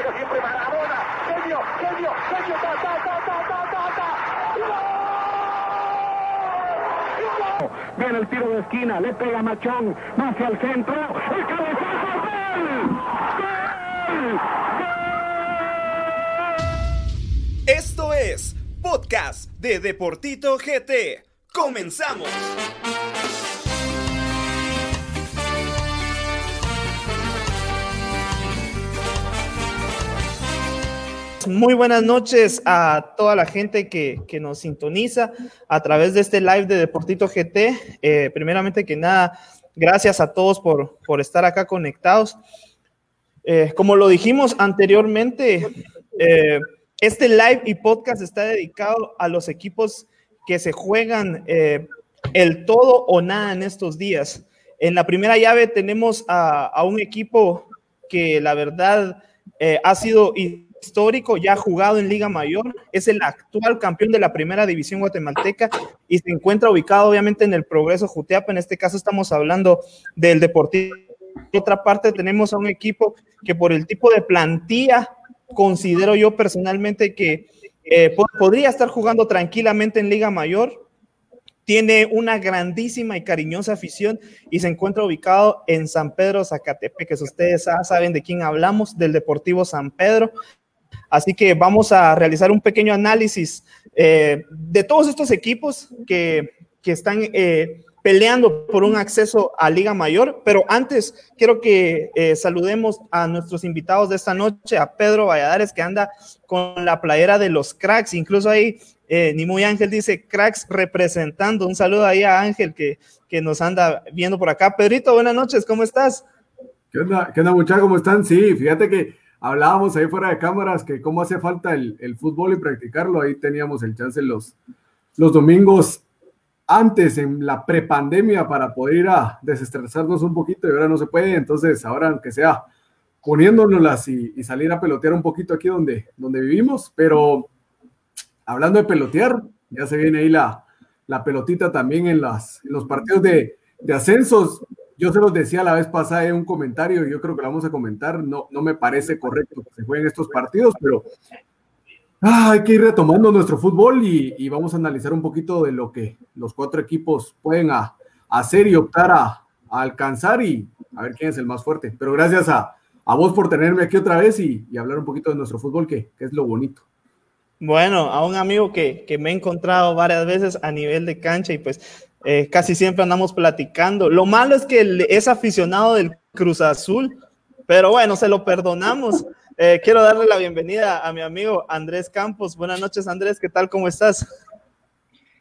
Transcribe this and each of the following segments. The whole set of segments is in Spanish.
juega siempre Maradona. Genio, genio, genio, ta, ta. Viene el tiro de esquina, le pega Machón, hacia el centro, el ¡gol! ¡Gol! Esto es Podcast de Deportito GT. ¡Comenzamos! Muy buenas noches a toda la gente que, que, nos sintoniza a través de este live de Deportito GT. Eh, primeramente que nada, gracias a todos por, por estar acá conectados. Eh, como lo dijimos anteriormente, eh, este live y podcast está dedicado a los equipos que se juegan eh, el todo o nada en estos días. En la primera llave tenemos a, a un equipo que la verdad ha sido histórico, ya ha jugado en Liga Mayor, es el actual campeón de la primera división guatemalteca y se encuentra ubicado obviamente en el Progreso Jutiapa. En este caso estamos hablando del Deportivo. Por otra parte tenemos a un equipo que por el tipo de plantilla considero yo personalmente que eh, podría estar jugando tranquilamente en Liga Mayor. Tiene una grandísima y cariñosa afición y se encuentra ubicado en San Pedro Zacatepec, que ustedes saben de quién hablamos, del Deportivo San Pedro. Así que vamos a realizar un pequeño análisis eh, de todos estos equipos que, que están eh, peleando por un acceso a Liga Mayor. Pero antes quiero que eh, saludemos a nuestros invitados de esta noche, a Pedro Valladares, que anda con la playera de los cracks. Incluso ahí, ni muy Ángel dice cracks representando. Un saludo ahí a Ángel que, que nos anda viendo por acá. Pedrito, buenas noches, ¿cómo estás? ¿Qué onda, ¿Qué onda muchachos? ¿Cómo están? Sí, fíjate que hablábamos ahí fuera de cámaras que cómo hace falta el, el, fútbol y practicarlo. Ahí teníamos el chance los, los domingos antes en la prepandemia para poder ir a desestresarnos un poquito y ahora no se puede. Entonces, ahora aunque sea poniéndonoslas y, y salir a pelotear un poquito aquí donde, donde vivimos, pero hablando de pelotear, ya se viene ahí la, la pelotita también en, las, en los partidos de, de ascensos. Yo se los decía la vez pasada en un comentario, yo creo que lo vamos a comentar, no, no me parece correcto que se jueguen estos partidos, pero ah, hay que ir retomando nuestro fútbol y, vamos a analizar un poquito de lo que los cuatro equipos pueden hacer y optar a, alcanzar y a ver quién es el más fuerte. Pero gracias a, vos por tenerme aquí otra vez y, y hablar un poquito de nuestro fútbol, que, que, es lo bonito. Bueno, a un amigo que, que me he encontrado varias veces a nivel de cancha y pues eh, casi siempre andamos platicando. Lo malo es que es aficionado del Cruz Azul, pero bueno, se lo perdonamos. Eh, quiero darle la bienvenida a mi amigo Andrés Campos. Buenas noches, Andrés, ¿qué tal? ¿Cómo estás?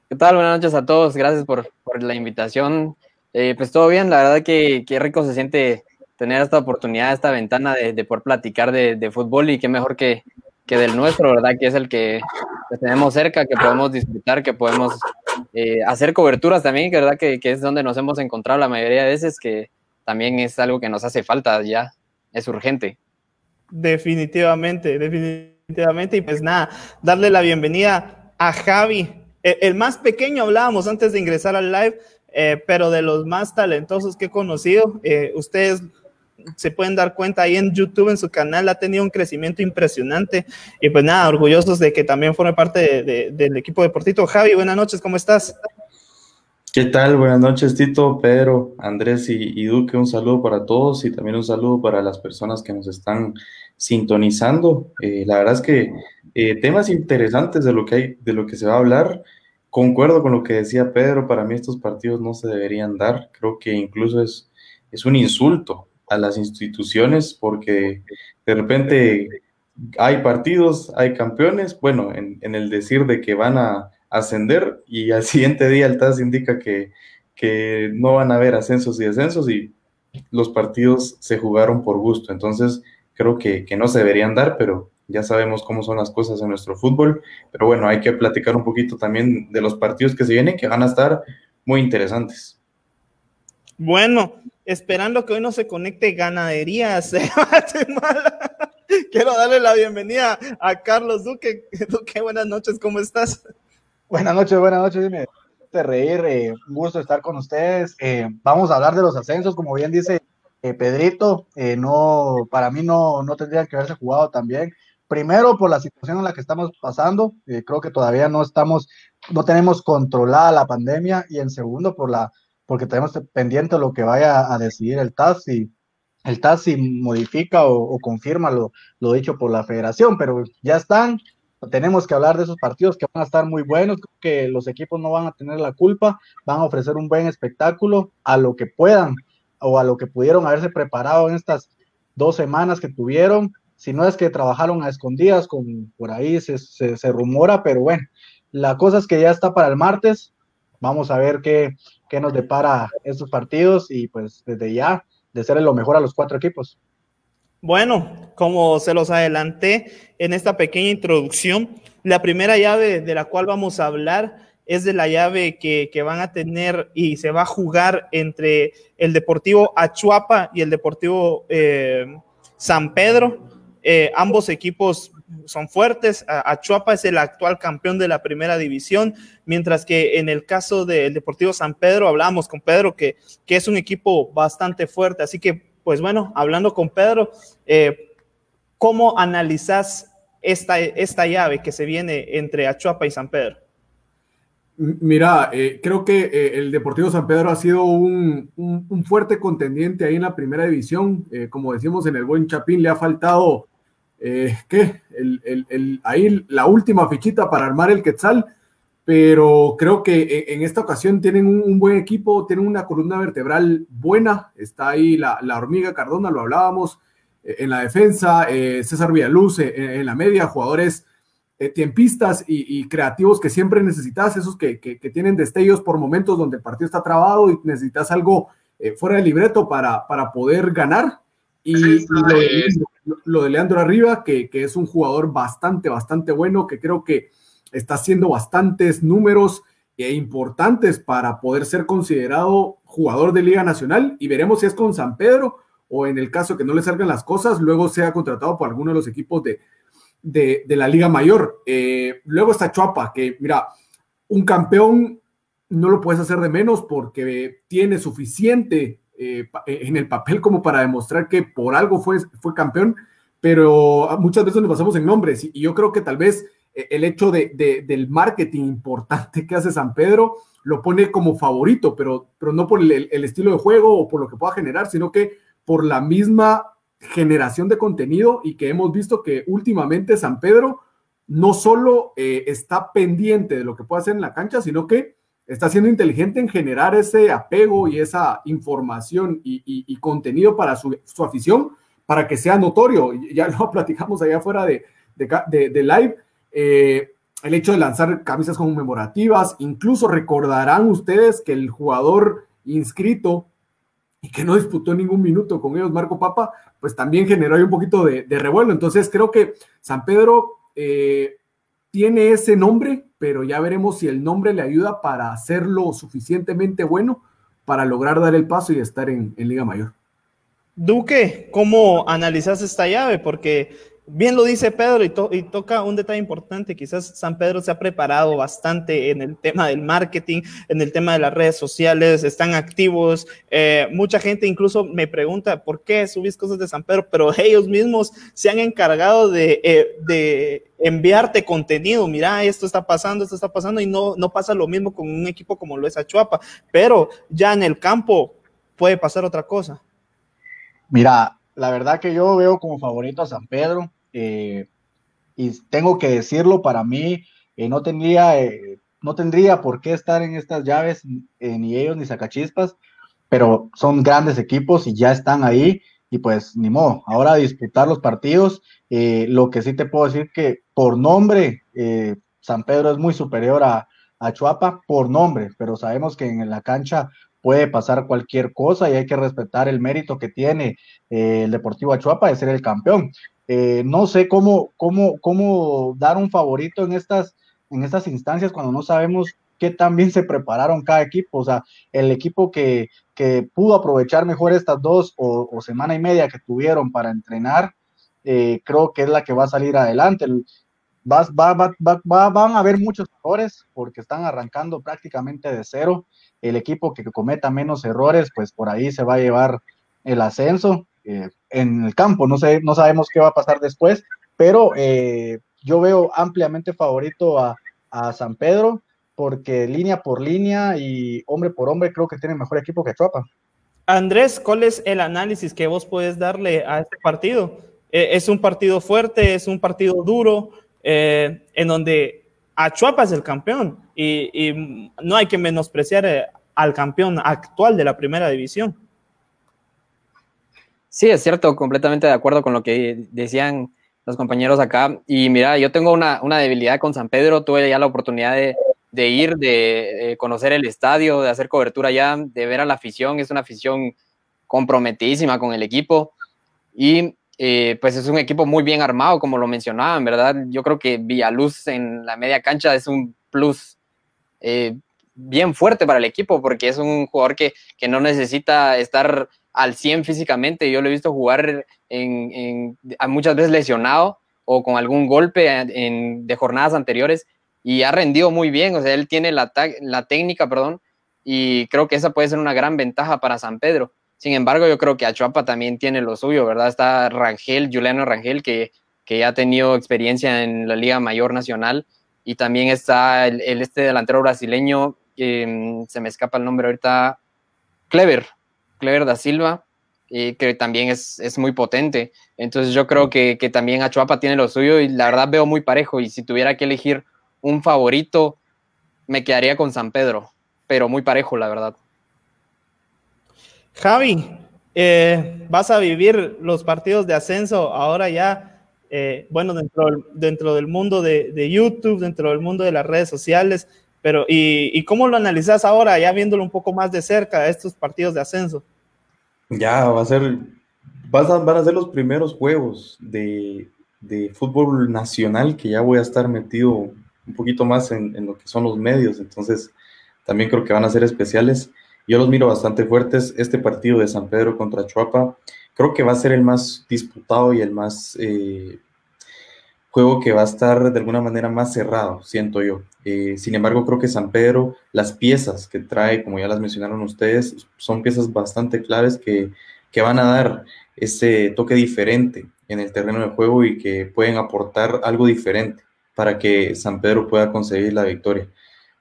¿Qué tal? Buenas noches a todos. Gracias por, por la invitación. Eh, pues todo bien, la verdad que, que, rico se siente tener esta oportunidad, esta ventana de, de poder platicar de, de, fútbol y qué mejor que, que del nuestro, ¿verdad? Que es el que, tenemos cerca, que podemos disfrutar, que podemos eh, hacer coberturas también, verdad que, que, es donde nos hemos encontrado la mayoría de veces, que también es algo que nos hace falta ya, es urgente. Definitivamente, definitivamente, y pues nada, darle la bienvenida a Javi, el, el más pequeño hablábamos antes de ingresar al live, eh, pero de los más talentosos que he conocido, eh, ustedes se pueden dar cuenta ahí en YouTube, en su canal, ha tenido un crecimiento impresionante. Y pues nada, orgullosos de que también forme parte de, de, del equipo deportito. Javi, buenas noches, ¿cómo estás? ¿Qué tal? Buenas noches, Tito, Pedro, Andrés y, y, Duque. Un saludo para todos y también un saludo para las personas que nos están sintonizando. Eh, la verdad es que eh, temas interesantes de lo que hay, de lo que se va a hablar. Concuerdo con lo que decía Pedro. Para mí estos partidos no se deberían dar. Creo que incluso es, es un insulto a las instituciones porque de repente hay partidos, hay campeones, bueno, en, el decir de que van a ascender y al siguiente día el TAS indica que, que no van a haber ascensos y descensos y los partidos se jugaron por gusto. Entonces creo que, que no se deberían dar, pero ya sabemos cómo son las cosas en nuestro fútbol. Pero bueno, hay que platicar un poquito también de los partidos que se vienen, que van a estar muy interesantes. Bueno, esperando que hoy no se conecte ganaderías de Guatemala. Quiero darle la bienvenida a Carlos Duque. Duque, buenas noches, ¿cómo estás? Buenas noches, buenas noches, dime. De reír, eh, un gusto estar con ustedes. Eh, vamos a hablar de los ascensos, como bien dice Pedrito, no, para mí no, no tendría que haberse jugado también. Primero por la situación en la que estamos pasando, creo que todavía no estamos, no tenemos controlada la pandemia y en segundo por la, porque tenemos pendiente lo que vaya a decidir el TAS y el TAS si modifica o, confirma lo, dicho por la federación, pero ya están, tenemos que hablar de esos partidos que van a estar muy buenos, que los equipos no van a tener la culpa, van a ofrecer un buen espectáculo a lo que puedan o a lo que pudieron haberse preparado en estas dos semanas que tuvieron, si no es que trabajaron a escondidas, con por ahí se, se, rumora, pero bueno, la cosa es que ya está para el martes, vamos a ver qué, qué nos depara estos partidos y pues desde ya de ser lo mejor a los cuatro equipos. Bueno, como se los adelanté en esta pequeña introducción, la primera llave de la cual vamos a hablar es de la llave que, van a tener y se va a jugar entre el Deportivo Achuapa y el Deportivo eh, San Pedro. Eh, ambos equipos son fuertes. Achuapa es el actual campeón de la primera división, mientras que en el caso del Deportivo San Pedro, hablamos con Pedro que, que es un equipo bastante fuerte. Así que pues bueno, hablando con Pedro, eh, ¿cómo analizas esta, esta llave que se viene entre Achuapa y San Pedro? Mira, eh, creo que eh, el Deportivo San Pedro ha sido un, fuerte contendiente ahí en la primera división. como decimos en el buen Chapín, le ha faltado, ¿qué? ahí la última fichita para armar el Quetzal pero creo que e, en esta ocasión tienen un, buen equipo, tienen una columna vertebral buena, está ahí la, hormiga Cardona, lo hablábamos, eh, en la defensa, eh, César Villaluz eh, en, la media, jugadores tiempistas y, creativos que siempre necesitas, esos que, tienen destellos por momentos donde el partido está trabado y necesitas algo fuera del libreto para, para poder ganar. Y, lo, de, Leandro Arriba, que, que es un jugador bastante, bastante bueno, que creo que está haciendo bastantes números e importantes para poder ser considerado jugador de Liga Nacional y veremos si es con San Pedro o en el caso que no le salgan las cosas, luego sea contratado por alguno de los equipos de, de, la Liga Mayor. Eh, luego está Chuapa, que mira, un campeón no lo puedes hacer de menos porque tiene suficiente eh, en el papel como para demostrar que por algo fue, fue campeón, pero muchas veces nos basamos en nombres y yo creo que tal vez e-, el hecho de, del marketing importante que hace San Pedro lo pone como favorito, pero, pero no por el, estilo de juego o por lo que pueda generar, sino que por la misma generación de contenido y que hemos visto que últimamente San Pedro no solo eh, está pendiente de lo que puede hacer en la cancha, sino que está siendo inteligente en generar ese apego y esa información y, contenido para su, afición, para que sea notorio. Ya lo platicamos allá afuera de, de live eh, el hecho de lanzar camisas conmemorativas, incluso recordarán ustedes que el jugador inscrito y que no disputó ningún minuto con ellos, Marco Papa, pues también generó ahí un poquito de, revuelo. Entonces creo que San Pedro eh, tiene ese nombre, pero ya veremos si el nombre le ayuda para hacerlo suficientemente bueno para lograr dar el paso y estar en, Liga Mayor. Duque, ¿cómo analizas esta llave? Porque bien lo dice Pedro y, toca un detalle importante. Quizás San Pedro se ha preparado bastante en el tema del marketing, en el tema de las redes sociales, están activos. Eh, mucha gente incluso me pregunta por qué subís cosas de San Pedro, pero ellos mismos se han encargado de, eh, enviarte contenido. Mira, esto está pasando, esto está pasando y no, no pasa lo mismo con un equipo como lo es Achuapa, pero ya en el campo puede pasar otra cosa. Mira, la verdad que yo veo como favorito a San Pedro. Eh, y tengo que decirlo, para mí eh, no, tendría, eh, no tendría por qué estar en estas llaves, ni ellos ni Sacachispas, pero son grandes equipos y ya están ahí y pues ni modo, ahora disputar los partidos, lo que sí te puedo decir que por nombre, San Pedro es muy superior a, a Chuapa por nombre, pero sabemos que en la cancha puede pasar cualquier cosa y hay que respetar el mérito que tiene el Deportivo Achuapa de ser el campeón. Eh, no sé cómo, cómo, cómo dar un favorito en estas, en estas instancias cuando no sabemos qué tan bien se prepararon cada equipo. O sea, el equipo que, pudo aprovechar mejor estas dos o, semana y media que tuvieron para entrenar, eh, creo que es la que va a salir adelante. Va, van a haber muchos errores porque están arrancando prácticamente de cero. El equipo que cometa menos errores, pues por ahí se va a llevar el ascenso eh, en el campo. No, sé, no sabemos qué va a pasar después, pero eh, yo veo ampliamente favorito a, San Pedro porque línea por línea y hombre por hombre creo que tiene mejor equipo que Chuapa. Andrés, ¿cuál es el análisis que vos puedes darle a este partido? Eh, es un partido fuerte, es un partido duro, en donde Chuapa es el campeón y, no hay que menospreciar al campeón actual de la primera división. Sí, es cierto, completamente de acuerdo con lo que decían los compañeros acá. Y mira, yo tengo una, debilidad con San Pedro, tuve ya la oportunidad de, ir, de, conocer el estadio, de hacer cobertura ya, de ver a la afición, es una afición comprometidísima con el equipo. Y eh, pues es un equipo muy bien armado, como lo mencionaban, ¿verdad? Yo creo que Villaluz en la media cancha es un plus eh, bien fuerte para el equipo, porque es un jugador que, que no necesita estar al 100 físicamente. Yo lo he visto jugar en, muchas veces lesionado o con algún golpe en, de jornadas anteriores y ha rendido muy bien. O sea, él tiene la, la técnica, perdón, y creo que esa puede ser una gran ventaja para San Pedro. Sin embargo, yo creo que Achuapa también tiene lo suyo, ¿verdad? Está Rangel, Juliano Rangel, que, que ya ha tenido experiencia en la Liga Mayor Nacional. Y también está el, este delantero brasileño, que se me escapa el nombre ahorita, Clever, Clever da Silva, que también es, muy potente. Entonces yo creo que, también Achuapa tiene lo suyo y la verdad veo muy parejo. Y si tuviera que elegir un favorito, me quedaría con San Pedro, pero muy parejo, la verdad. Javi, eh, vas a vivir los partidos de ascenso ahora ya, eh, bueno, dentro, dentro del mundo de, de, YouTube, dentro del mundo de las redes sociales, pero ¿y, cómo lo analizas ahora, ya viéndolo un poco más de cerca, estos partidos de ascenso? Ya, va a ser, van a ser los primeros juegos de, fútbol nacional que ya voy a estar metido un poquito más en, lo que son los medios, entonces también creo que van a ser especiales. Yo los miro bastante fuertes. Este partido de San Pedro contra Chuapa creo que va a ser el más disputado y el más eh, juego que va a estar de alguna manera más cerrado, siento yo. Eh, sin embargo, creo que San Pedro, las piezas que trae, como ya las mencionaron ustedes, son piezas bastante claves que, que van a dar ese toque diferente en el terreno de juego y que pueden aportar algo diferente para que San Pedro pueda conseguir la victoria.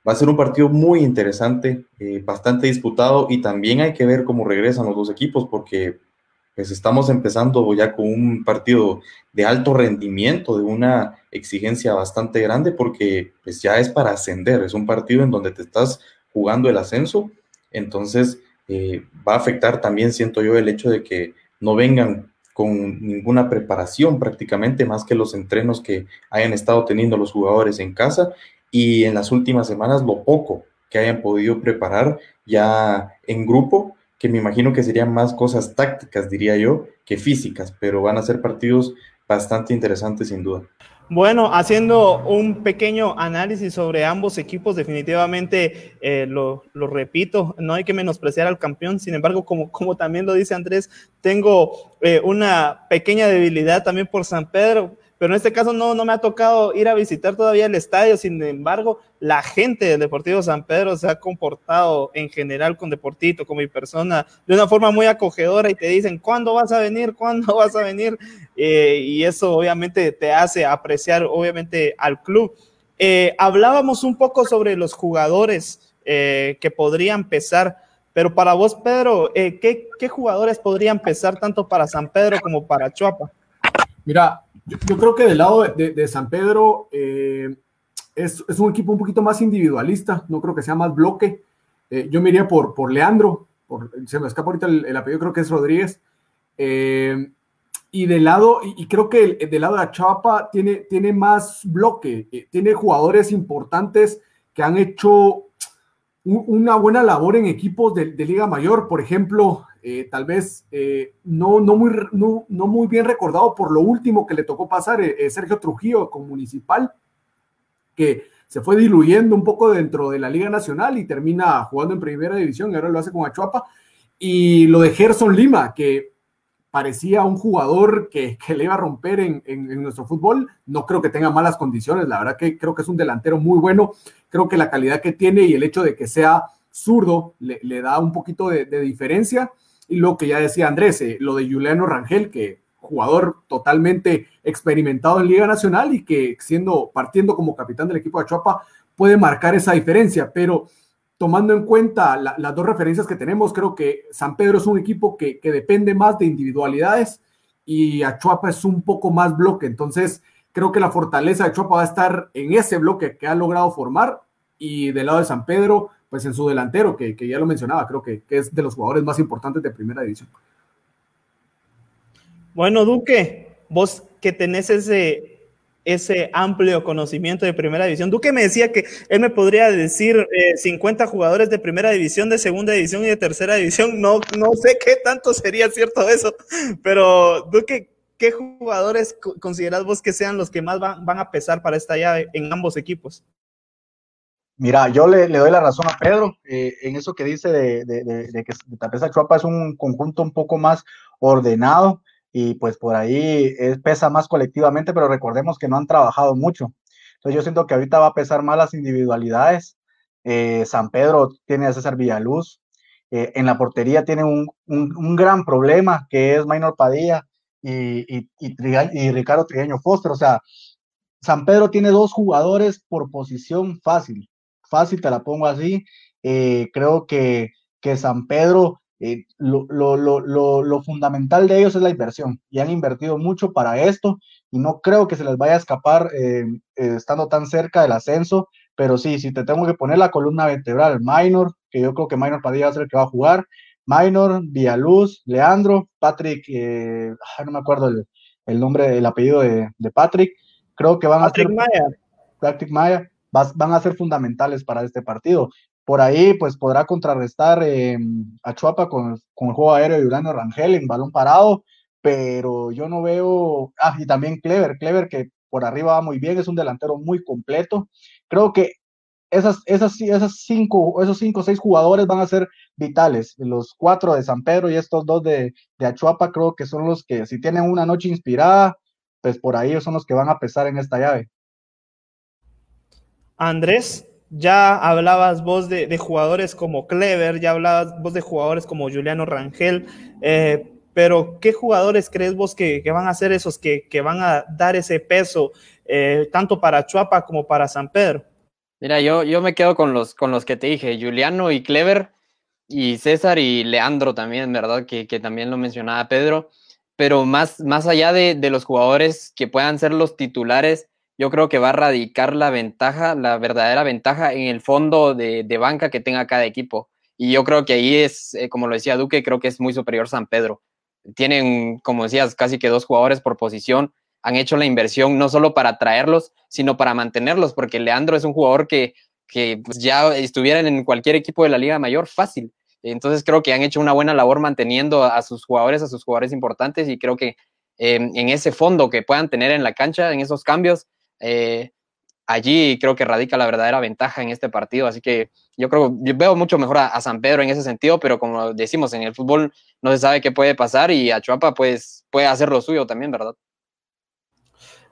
Va a ser un partido muy interesante, eh, bastante disputado y también hay que ver cómo regresan los dos equipos porque pues estamos empezando ya con un partido de alto rendimiento, de una exigencia bastante grande, porque pues ya es para ascender, es un partido en donde te estás jugando el ascenso, entonces eh, va a afectar también, siento yo, el hecho de que no vengan con ninguna preparación prácticamente, más que los entrenos que hayan estado teniendo los jugadores en casa. Y en las últimas semanas lo poco que hayan podido preparar ya en grupo que me imagino que serían más cosas tácticas, diría yo, que físicas, pero van a ser partidos bastante interesantes sin duda. Bueno, haciendo un pequeño análisis sobre ambos equipos, definitivamente eh, lo, repito, no hay que menospreciar al campeón, sin embargo, como, como también lo dice Andrés, tengo eh, una pequeña debilidad también por San Pedro pero en este caso no, no me ha tocado ir a visitar todavía el estadio, sin embargo, la gente del Deportivo San Pedro se ha comportado en general con Deportito, con mi persona, de una forma muy acogedora y te dicen, ¿cuándo vas a venir? ¿Cuándo vas a venir? Eh, y eso obviamente te hace apreciar, obviamente, al club. Eh, hablábamos un poco sobre los jugadores eh, que podrían empezar, pero para vos, Pedro, ¿qué, ¿qué jugadores podrían empezar tanto para San Pedro como para Chuapa? Mira, yo, creo que del lado de, San Pedro eh, es, un equipo un poquito más individualista, no creo que sea más bloque. Eh, yo me iría por, por Leandro, por, se me escapa ahorita el, apellido, creo que es Rodríguez. Eh, y del lado, y, creo que del lado de Achapa tiene, tiene más bloque, tiene jugadores importantes que han hecho una buena labor en equipos de Liga Mayor. Por ejemplo, eh, tal vez eh, no, no, muy, no, muy bien recordado por lo último que le tocó pasar, eh, Sergio Trujillo con Municipal, que se fue diluyendo un poco dentro de la Liga Nacional y termina jugando en Primera División y ahora lo hace con Achuapa. Y lo de Gerson Lima, que parecía un jugador que, le iba a romper en, en, nuestro fútbol. No creo que tenga malas condiciones, la verdad que creo que es un delantero muy bueno. Creo que la calidad que tiene y el hecho de que sea zurdo le, da un poquito de diferencia. Lo que ya decía Andrés, eh, lo de Juliano Rangel, que jugador totalmente experimentado en Liga Nacional y que siendo partiendo como capitán del equipo de Chuapa puede marcar esa diferencia, pero tomando en cuenta las dos referencias que tenemos, creo que San Pedro es un equipo que, que depende más de individualidades y Achuapa es un poco más bloque, entonces creo que la fortaleza de Achuapa va a estar en ese bloque que ha logrado formar y del lado de San Pedro, pues en su delantero, que, que ya lo mencionaba, creo que, que es de los jugadores más importantes de primera división. Bueno, Duque, vos que tenés ese, ese amplio conocimiento de primera división. Duque me decía que él me podría decir 50 eh, jugadores de primera división, de segunda división y de tercera división. No, no sé qué tanto sería cierto eso, pero Duque, ¿qué jugadores considerás vos que sean los que más van, a pesar para esta llave en ambos equipos? Mira, yo le, doy la razón a Pedro eh, en eso que dice de, que Tapeza Chuapa es un conjunto un poco más ordenado y pues por ahí pesa más colectivamente, pero recordemos que no han trabajado mucho. Entonces yo siento que ahorita va a pesar más las individualidades. Eh, San Pedro tiene a César Villaluz, eh, en la portería tiene un, gran problema que es Maynor Padilla y, y, y, Ricardo Trigueño Foster. O sea, San Pedro tiene dos jugadores por posición fácil. Fácil, te la pongo así. Eh, creo que, que San Pedro eh, lo, lo, lo, lo, fundamental de ellos es la inversión y han invertido mucho para esto y no creo que se les vaya a escapar eh, eh, estando tan cerca del ascenso, pero sí, si te tengo que poner la columna vertebral, Minor, que yo creo que Minor Padilla va a ser el que va a jugar, Minor, Villaluz, Leandro, Patrick, no me acuerdo el, el, nombre, el apellido de, de, Patrick, creo que van a ser... Maya. Patrick Maya, van a ser fundamentales para este partido. Por ahí, pues podrá contrarrestar eh, a Chuapa con, el juego aéreo de Urano Rangel en balón parado, pero yo no veo. Ah, y también Clever, Clever que por arriba va muy bien, es un delantero muy completo. Creo que esas, esas, esas cinco, esos cinco o seis jugadores van a ser vitales. Los cuatro de San Pedro y estos dos de, de Achuapa, creo que son los que, si tienen una noche inspirada, pues por ahí son los que van a pesar en esta llave. Andrés, ya hablabas vos de, jugadores como Clever, ya hablabas vos de jugadores como Juliano Rangel, eh, pero ¿qué jugadores crees vos que, van a ser esos que, van a dar ese peso eh, tanto para Chuapa como para San Pedro? Mira, yo, yo me quedo con los, con los que te dije, Juliano y Clever, y César y Leandro también, ¿verdad? Que, también lo mencionaba Pedro, pero más, más allá de, de los jugadores que puedan ser los titulares, yo creo que va a radicar la ventaja, la verdadera ventaja en el fondo de, banca que tenga cada equipo. Y yo creo que ahí es, eh, como lo decía Duque, creo que es muy superior San Pedro. Tienen, como decías, casi que dos jugadores por posición. Han hecho la inversión no solo para traerlos, sino para mantenerlos, porque Leandro es un jugador que, que pues, ya estuviera en cualquier equipo de la Liga Mayor fácil. Entonces creo que han hecho una buena labor manteniendo a sus jugadores, a sus jugadores importantes, y creo que em, en ese fondo que puedan tener en la cancha, en esos cambios, eh, allí creo que radica la verdadera ventaja en este partido. Así que yo creo, yo veo mucho mejor a, San Pedro en ese sentido, pero como decimos, en el fútbol no se sabe qué puede pasar y a Chuapa pues, puede hacer lo suyo también, ¿verdad?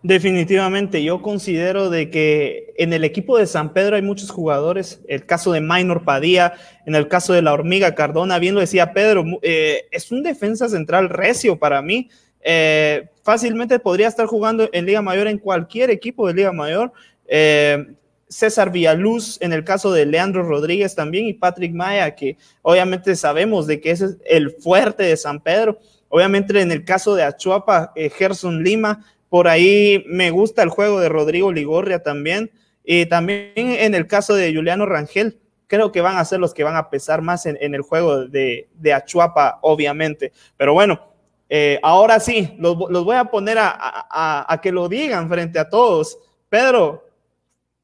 Definitivamente, yo considero de que en el equipo de San Pedro hay muchos jugadores, el caso de Minor Padilla, en el caso de la hormiga Cardona, bien lo decía Pedro, eh, es un defensa central recio para mí, eh, fácilmente podría estar jugando en Liga Mayor en cualquier equipo de Liga Mayor. Eh, César Villaluz, en el caso de Leandro Rodríguez también, y Patrick Maya, que obviamente sabemos de que ese es el fuerte de San Pedro. Obviamente en el caso de Achuapa, eh, Gerson Lima, por ahí me gusta el juego de Rodrigo Ligorria también. Y también en el caso de Juliano Rangel, creo que van a ser los que van a pesar más en, el juego de, de Achuapa, obviamente. Pero bueno, eh, ahora sí, los, voy a poner a, que lo digan frente a todos. Pedro,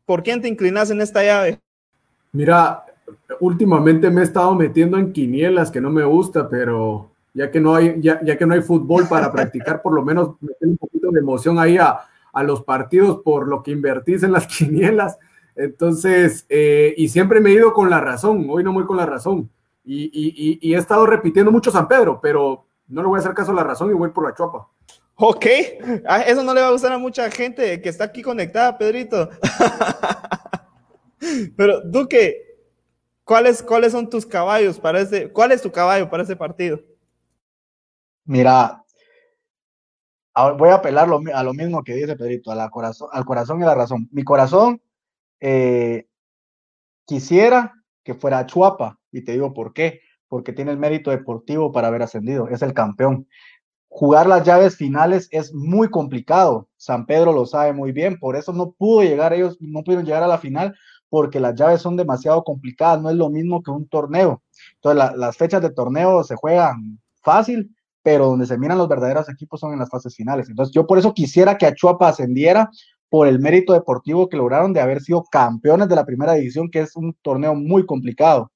¿por quién te inclinas en esta llave? Mira, últimamente me he estado metiendo en quinielas que no me gusta, pero ya que no hay, ya, que no hay fútbol para practicar, por lo menos meter un poquito de emoción ahí a, los partidos por lo que invertís en las quinielas. Entonces, eh, y siempre me he ido con la razón, hoy no voy con la razón. y he estado repitiendo mucho San Pedro, pero no le voy a hacer caso a la razón y voy por la chopa. Ok, ah, eso no le va a gustar a mucha gente que está aquí conectada, Pedrito. Pero, Duque, ¿cuáles, ¿cuáles son tus caballos para ese, cuál es tu caballo para ese partido? Mira, voy a apelar a lo mismo que dice Pedrito, a la corazón, al corazón y la razón. Mi corazón eh, quisiera que fuera Chuapa, y te digo por qué, porque tiene el mérito deportivo para haber ascendido, es el campeón. Jugar las llaves finales es muy complicado, San Pedro lo sabe muy bien, por eso no pudo llegar ellos, no pudieron llegar a la final, porque las llaves son demasiado complicadas, no es lo mismo que un torneo. Entonces, las fechas de torneo se juegan fácil, pero donde se miran los verdaderos equipos son en las fases finales. Entonces, yo por eso quisiera que Achuapa ascendiera por el mérito deportivo que lograron de haber sido campeones de la primera división, que es un torneo muy complicado.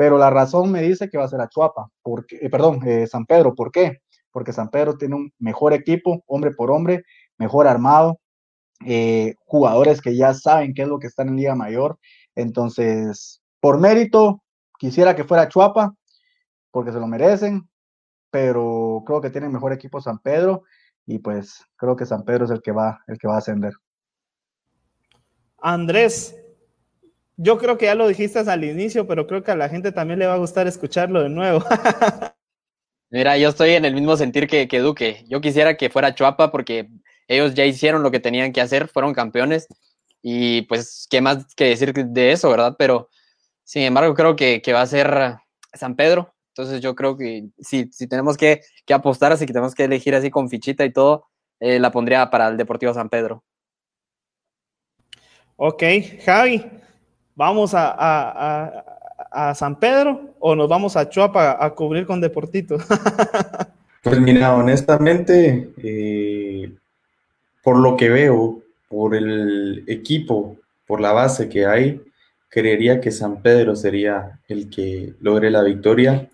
Pero la razón me dice que va a ser Achuapa, porque, eh, perdón, eh, San Pedro. ¿Por qué? Porque San Pedro tiene un mejor equipo, hombre por hombre, mejor armado, eh, jugadores que ya saben qué es lo que están en Liga Mayor. Entonces, por mérito, quisiera que fuera Chuapa, porque se lo merecen, pero creo que tiene mejor equipo San Pedro y pues creo que San Pedro es el que va, el que va a ascender. Andrés, yo creo que ya lo dijiste al inicio, pero creo que a la gente también le va a gustar escucharlo de nuevo. Mira, yo estoy en el mismo sentir que, que Duque. Yo quisiera que fuera Chuapa porque ellos ya hicieron lo que tenían que hacer, fueron campeones y pues qué más que decir de eso, ¿verdad? Pero sin embargo creo que, que va a ser San Pedro entonces yo creo que si, si tenemos que, que, apostar, así que tenemos que elegir así con fichita y todo, eh, la pondría para el Deportivo San Pedro. Ok, Javi, ¿vamos a, a, a, San Pedro o nos vamos a Chuapa a cubrir con Deportito? pues mira, honestamente, eh, por lo que veo, por el equipo, por la base que hay, creería que San Pedro sería el que logre la victoria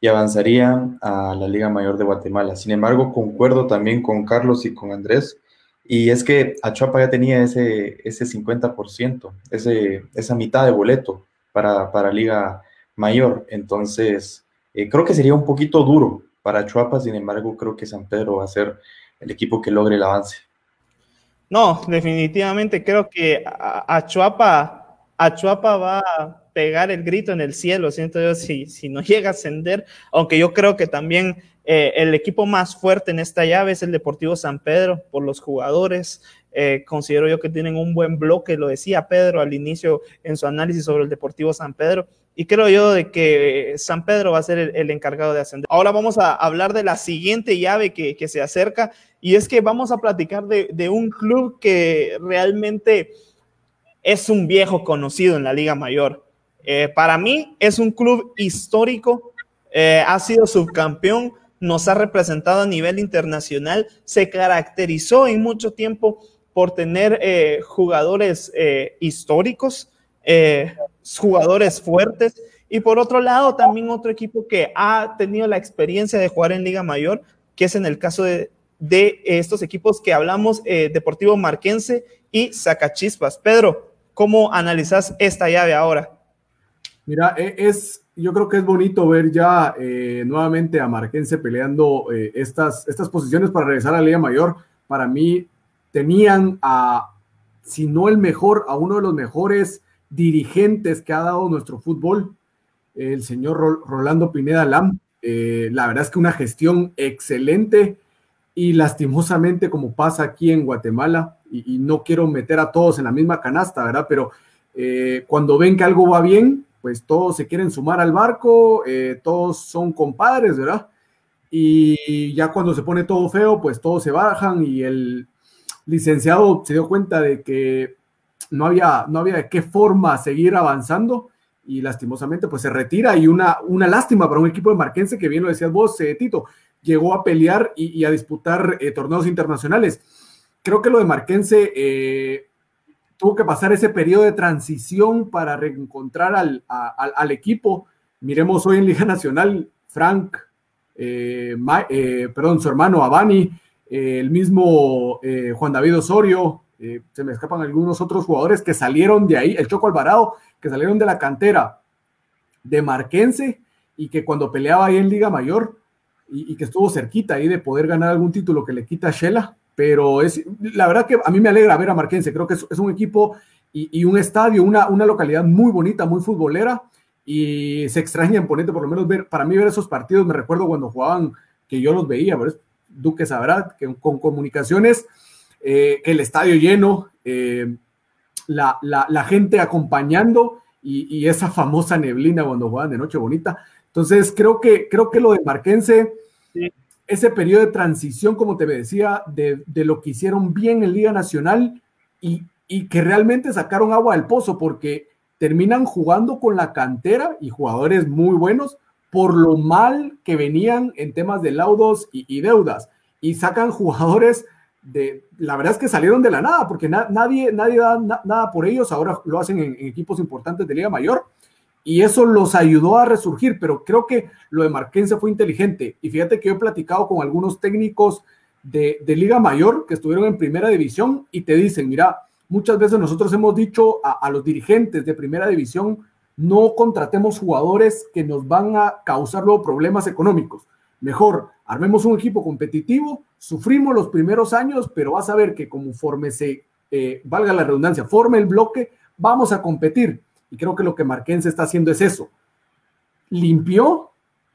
y avanzaría a la Liga Mayor de Guatemala. Sin embargo, concuerdo también con Carlos y con Andrés, y es que Achuapa ya tenía ese, ese 50%, ese, esa mitad de boleto para, para Liga Mayor. Entonces, eh, creo que sería un poquito duro para Achuapa, sin embargo, creo que San Pedro va a ser el equipo que logre el avance. No, definitivamente creo que Achuapa Achuapa va a pegar el grito en el cielo, siento yo, si, si no llega a ascender, aunque yo creo que también eh, el equipo más fuerte en esta llave es el Deportivo San Pedro por los jugadores. Eh, considero yo que tienen un buen bloque, lo decía Pedro al inicio en su análisis sobre el Deportivo San Pedro, y creo yo de que San Pedro va a ser el, encargado de ascender. Ahora vamos a hablar de la siguiente llave que, que se acerca, y es que vamos a platicar de, de un club que realmente es un viejo conocido en la Liga Mayor. Eh, para mí es un club histórico, eh, ha sido subcampeón, nos ha representado a nivel internacional, se caracterizó en mucho tiempo por tener eh, jugadores históricos, jugadores fuertes, y por otro lado también otro equipo que ha tenido la experiencia de jugar en Liga Mayor, que es en el caso de, de estos equipos que hablamos, Deportivo Marquense y Zacachispas. Pedro, ¿Cómo analizas esta llave ahora? Mira, e, es, yo creo que es bonito ver ya eh, nuevamente a Marquense peleando eh, estas, estas posiciones para regresar a la Liga Mayor. Para mí, tenían a, si no el mejor, a uno de los mejores dirigentes que ha dado nuestro fútbol, el señor Rolando Pineda Lam. Eh, la verdad es que una gestión excelente y lastimosamente, como pasa aquí en Guatemala, y, no quiero meter a todos en la misma canasta, ¿verdad? Pero eh, cuando ven que algo va bien, pues todos se quieren sumar al barco, eh, todos son compadres, ¿verdad? Y ya cuando se pone todo feo, pues todos se bajan y el licenciado se dio cuenta de que no había, no había de qué forma seguir avanzando y lastimosamente pues se retira y una, una lástima para un equipo de Marquense que bien lo decías vos, eh, Tito, llegó a pelear y, a disputar torneos internacionales creo que lo de Marquense eh, tuvo que pasar ese periodo de transición para reencontrar al, equipo. Miremos hoy en Liga Nacional, Frank, eh, eh, perdón, su hermano Abani, el mismo Juan David Osorio, se me escapan algunos otros jugadores que salieron de ahí, el Choco Alvarado, que salieron de la cantera de Marquense y que cuando peleaba ahí en Liga Mayor y, que estuvo cerquita ahí de poder ganar algún título que le quita a Shela, pero es la verdad que a mí me alegra ver a Marquense, creo que es, un equipo y, un estadio, una, una, localidad muy bonita, muy futbolera, y se extraña en Ponente, por lo menos ver, para mí ver esos partidos, me recuerdo cuando jugaban que yo los veía, ¿verdad? Duque sabrá que con comunicaciones, eh, el estadio lleno, eh, la, la, gente acompañando y, esa famosa neblina cuando juegan de noche bonita. Entonces, creo que, creo que lo de Marquense, ese periodo de transición, como te decía, de, de, lo que hicieron bien en Liga Nacional y, y que realmente sacaron agua del pozo, porque terminan jugando con la cantera y jugadores muy buenos por lo mal que venían en temas de laudos y, deudas. Y sacan jugadores de, la verdad es que salieron de la nada, porque nadie, nadie da nada por ellos, ahora lo hacen en, equipos importantes de Liga Mayor, y eso los ayudó a resurgir, pero creo que lo de Marquense fue inteligente. Y fíjate que yo he platicado con algunos técnicos de, de Liga Mayor que estuvieron en primera división y te dicen, mira, Muchas veces nosotros hemos dicho a, los dirigentes de primera división, no contratemos jugadores que nos van a causar luego problemas económicos. Mejor, armemos un equipo competitivo, sufrimos los primeros años, pero vas a ver que conforme se, eh, valga la redundancia, forme el bloque, vamos a competir. Y creo que lo que Marquense está haciendo es eso. Limpió,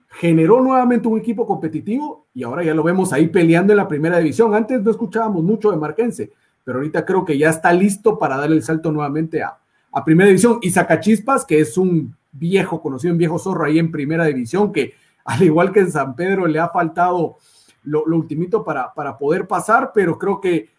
generó nuevamente un equipo competitivo y ahora ya lo vemos ahí peleando en la primera división. Antes no escuchábamos mucho de Marquense pero ahorita creo que ya está listo para dar el salto nuevamente a, Primera División. Y Sacachispas, que es un viejo, conocido, un viejo zorro ahí en Primera División, que al igual que en San Pedro le ha faltado lo, lo ultimito para, para poder pasar, pero creo que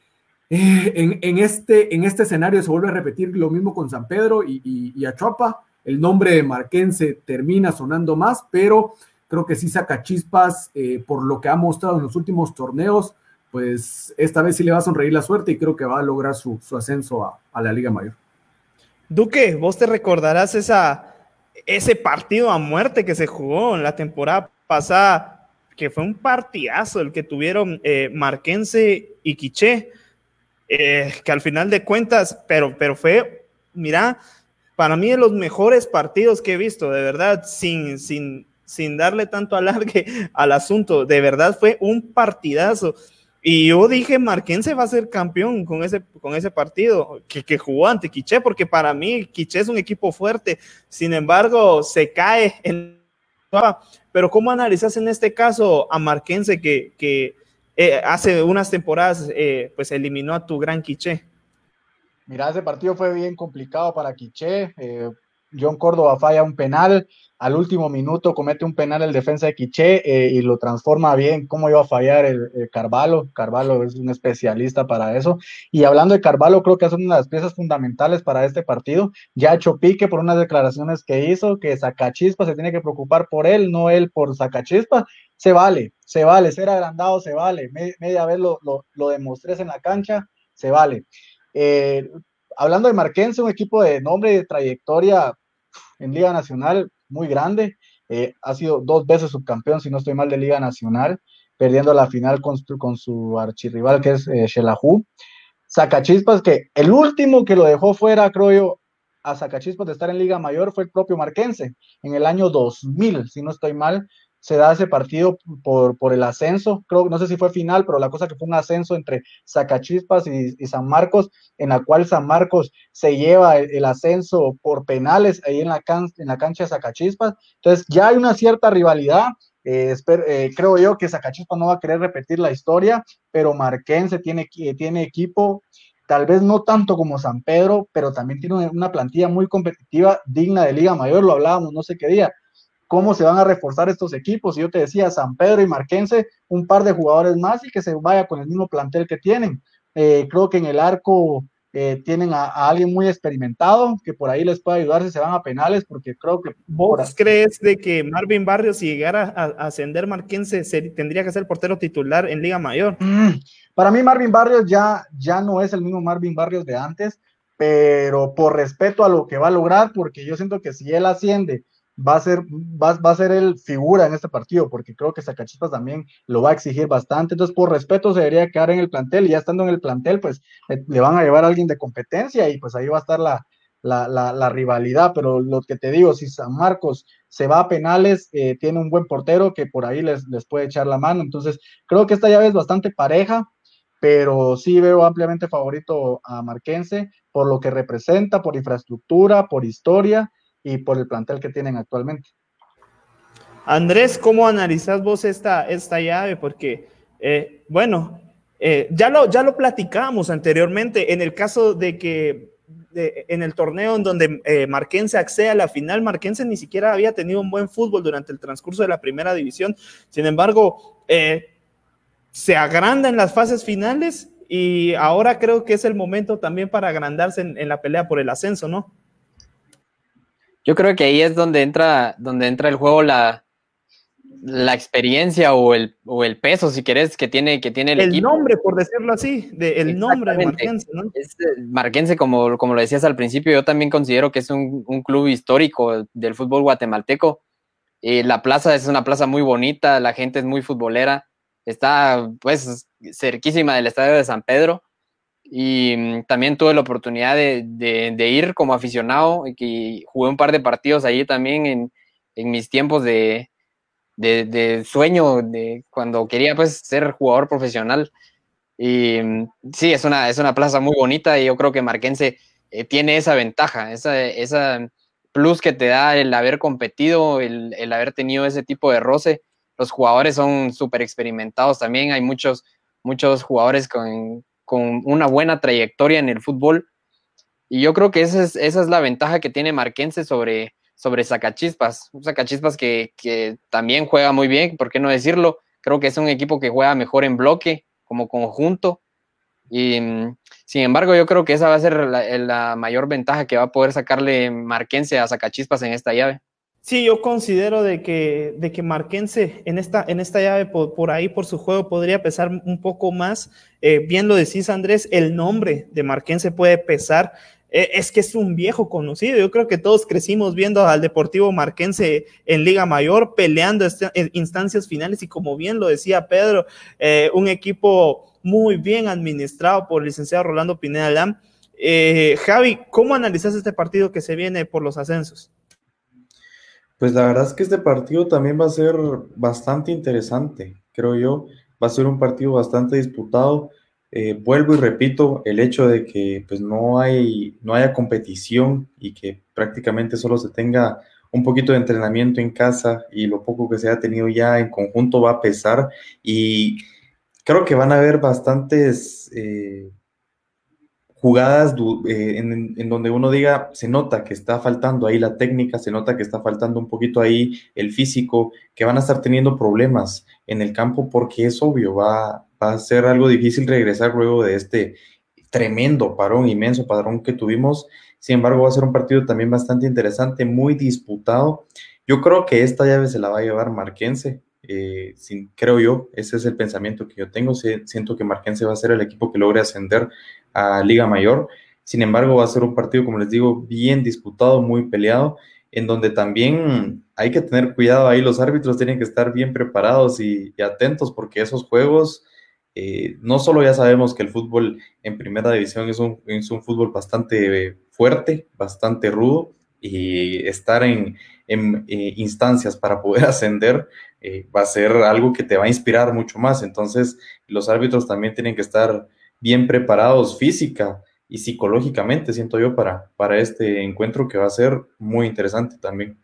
eh, en, este, en este escenario se vuelve a repetir lo mismo con San Pedro y, y, Achuapa. El nombre de Marquense termina sonando más, pero creo que sí Sacachispas, eh, por lo que ha mostrado en los últimos torneos, pues esta vez sí le va a sonreír la suerte y creo que va a lograr su, ascenso a, la Liga Mayor. Duque, vos te recordarás esa, ese partido a muerte que se jugó en la temporada pasada, que fue un partidazo el que tuvieron eh, Marquense y Quiché, eh, que al final de cuentas, pero, pero fue, mira, para mí de los mejores partidos que he visto, de verdad, sin, sin, sin darle tanto alargue al asunto, de verdad fue un partidazo. Y yo dije, Marquense va a ser campeón con ese, con ese partido que, que jugó ante Quiché, porque para mí Quiché es un equipo fuerte. Sin embargo, se cae en... Pero ¿cómo analizas en este caso a Marquense que, que eh, hace unas temporadas eh, pues eliminó a tu gran Quiché? Mira, ese partido fue bien complicado para Quiché. Eh, John Córdoba falla un penal, al último minuto comete un penal el defensa de Quiché eh, y lo transforma bien. ¿Cómo iba a fallar el, Carvalho? Carvalho es un especialista para eso. Y hablando de Carvalho, creo que es una de las piezas fundamentales para este partido. Ya ha hecho pique por unas declaraciones que hizo, que Sacachispa se tiene que preocupar por él, no él por Sacachispa. Se vale, se vale, ser agrandado se vale. media vez lo, lo, lo demostré en la cancha, se vale. Eh, hablando de Marquense, un equipo de nombre y de trayectoria en Liga Nacional muy grande. Eh, ha sido dos veces subcampeón, si no estoy mal, de Liga Nacional, perdiendo la final con, su archirrival que es eh, Shelahu. Sacachispas, que el último que lo dejó fuera, creo yo, a Sacachispas de estar en Liga Mayor fue el propio Marquense en el año 2000, si no estoy mal, se da ese partido por, por el ascenso, creo, no sé si fue final, pero la cosa que fue un ascenso entre Zacachispas y, San Marcos, en la cual San Marcos se lleva el, ascenso por penales ahí en la, en la cancha de Zacachispas. Entonces ya hay una cierta rivalidad. Eh, eh, creo yo que Zacachispas no va a querer repetir la historia, pero Marquense tiene, tiene equipo, tal vez no tanto como San Pedro, pero también tiene una plantilla muy competitiva, digna de Liga Mayor, lo hablábamos no sé qué día cómo se van a reforzar estos equipos. Y yo te decía, San Pedro y Marquense, un par de jugadores más y que se vaya con el mismo plantel que tienen. Eh, creo que en el arco eh, tienen a, alguien muy experimentado que por ahí les puede ayudar si se van a penales, porque creo que... ¿Vos crees de que Marvin Barrios, si llegara a, ascender Marquense, tendría que ser portero titular en Liga Mayor? Mm, para mí Marvin Barrios ya, ya no es el mismo Marvin Barrios de antes, pero por respeto a lo que va a lograr, porque yo siento que si él asciende va a ser, va, va, a ser el figura en este partido, porque creo que Zacachispas también lo va a exigir bastante. Entonces, por respeto, se debería quedar en el plantel y ya estando en el plantel, pues le, van a llevar a alguien de competencia y pues ahí va a estar la, la, la, rivalidad. Pero lo que te digo, si San Marcos se va a penales, eh, tiene un buen portero que por ahí les, les puede echar la mano. Entonces, creo que esta llave es bastante pareja. Pero sí veo ampliamente favorito a Marquense por lo que representa, por infraestructura, por historia y por el plantel que tienen actualmente. Andrés, ¿cómo analizas vos esta, esta llave? Porque, eh, bueno, eh, ya, lo, ya lo platicamos anteriormente en el caso de que en el torneo en donde eh, Marquense accede a la final, Marquense ni siquiera había tenido un buen fútbol durante el transcurso de la primera división. Sin embargo, se agranda en las fases finales y ahora creo que es el momento también para agrandarse en, en la pelea por el ascenso, ¿no? Yo creo que ahí es donde entra, donde entra el juego la, la experiencia o el, o el peso, si querés, que tiene, que tiene el, el nombre, por decirlo así, de, el nombre de Marquense, ¿no? Es, eh, Marquense, como, como lo decías al principio, yo también considero que es un, un club histórico del fútbol guatemalteco. Eh, la plaza es una plaza muy bonita, la gente es muy futbolera, está pues cerquísima del estadio de San Pedro y mm, también tuve la oportunidad de, de, ir como aficionado y jugué un par de partidos allí también en, en mis tiempos de, de, sueño, de cuando quería pues ser jugador profesional. Y mm, sí, es una, es una plaza muy bonita y yo creo que Marquense eh, tiene esa ventaja, esa, esa plus que te da el haber competido, el, el haber tenido ese tipo de roce. Los jugadores son súper experimentados también, hay muchos, muchos jugadores con, con una buena trayectoria en el fútbol. Y yo creo que esa es, esa es la ventaja que tiene Marquense sobre, sobre Zacachispas. Zacachispas que, que también juega muy bien, ¿por qué no decirlo? Creo que es un equipo que juega mejor en bloque, como conjunto. Y mm, sin embargo, yo creo que esa va a ser la, la mayor ventaja que va a poder sacarle Marquense a Zacachispas en esta llave. Sí, yo considero de que, de que Marquense en esta, en esta llave por, ahí, por su juego, podría pesar un poco más. Eh, bien lo decís, Andrés, el nombre de Marquense puede pesar. Eh, es que es un viejo conocido. Yo creo que todos crecimos viendo al Deportivo Marquense en Liga Mayor, peleando en instancias finales y como bien lo decía Pedro, eh, un equipo muy bien administrado por el licenciado Rolando Pineda Lam. Javi, ¿cómo analizas este partido que se viene por los ascensos? Pues la verdad es que este partido también va a ser bastante interesante, creo yo. Va a ser un partido bastante disputado. Eh, vuelvo y repito, el hecho de que pues, no, hay, no haya competición y que prácticamente solo se tenga un poquito de entrenamiento en casa y lo poco que se ha tenido ya en conjunto va a pesar y creo que van a haber bastantes eh, jugadas eh, en, en, donde uno diga, se nota que está faltando ahí la técnica, se nota que está faltando un poquito ahí el físico, que van a estar teniendo problemas en el campo porque es obvio, va, va a ser algo difícil regresar luego de este tremendo parón, inmenso parón que tuvimos. Sin embargo, va a ser un partido también bastante interesante, muy disputado. Yo creo que esta llave se la va a llevar Marquense, eh, sin, creo yo, ese es el pensamiento que yo tengo. Siento que Marquense va a ser el equipo que logre ascender a Liga Mayor. Sin embargo, va a ser un partido, como les digo, bien disputado, muy peleado, en donde también hay que tener cuidado ahí. Los árbitros tienen que estar bien preparados y, y atentos porque esos juegos eh, no solo ya sabemos que el fútbol en primera división es un, es un fútbol bastante fuerte, bastante rudo, y estar en, en eh, instancias para poder ascender eh, va a ser algo que te va a inspirar mucho más. Entonces, los árbitros también tienen que estar bien preparados física y psicológicamente, siento yo, para, para este encuentro que va a ser muy interesante también.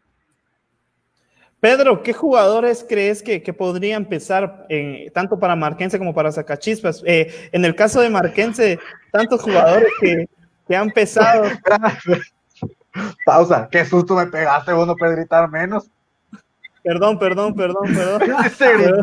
Pedro, ¿qué jugadores crees que, que podría empezar eh, tanto para Marquense como para Zacachispas? Eh, en el caso de Marquense, tantos jugadores que, que han pesado. Pausa, qué susto me pegaste, vos no puedes gritar menos. Perdón, perdón, perdón, perdón.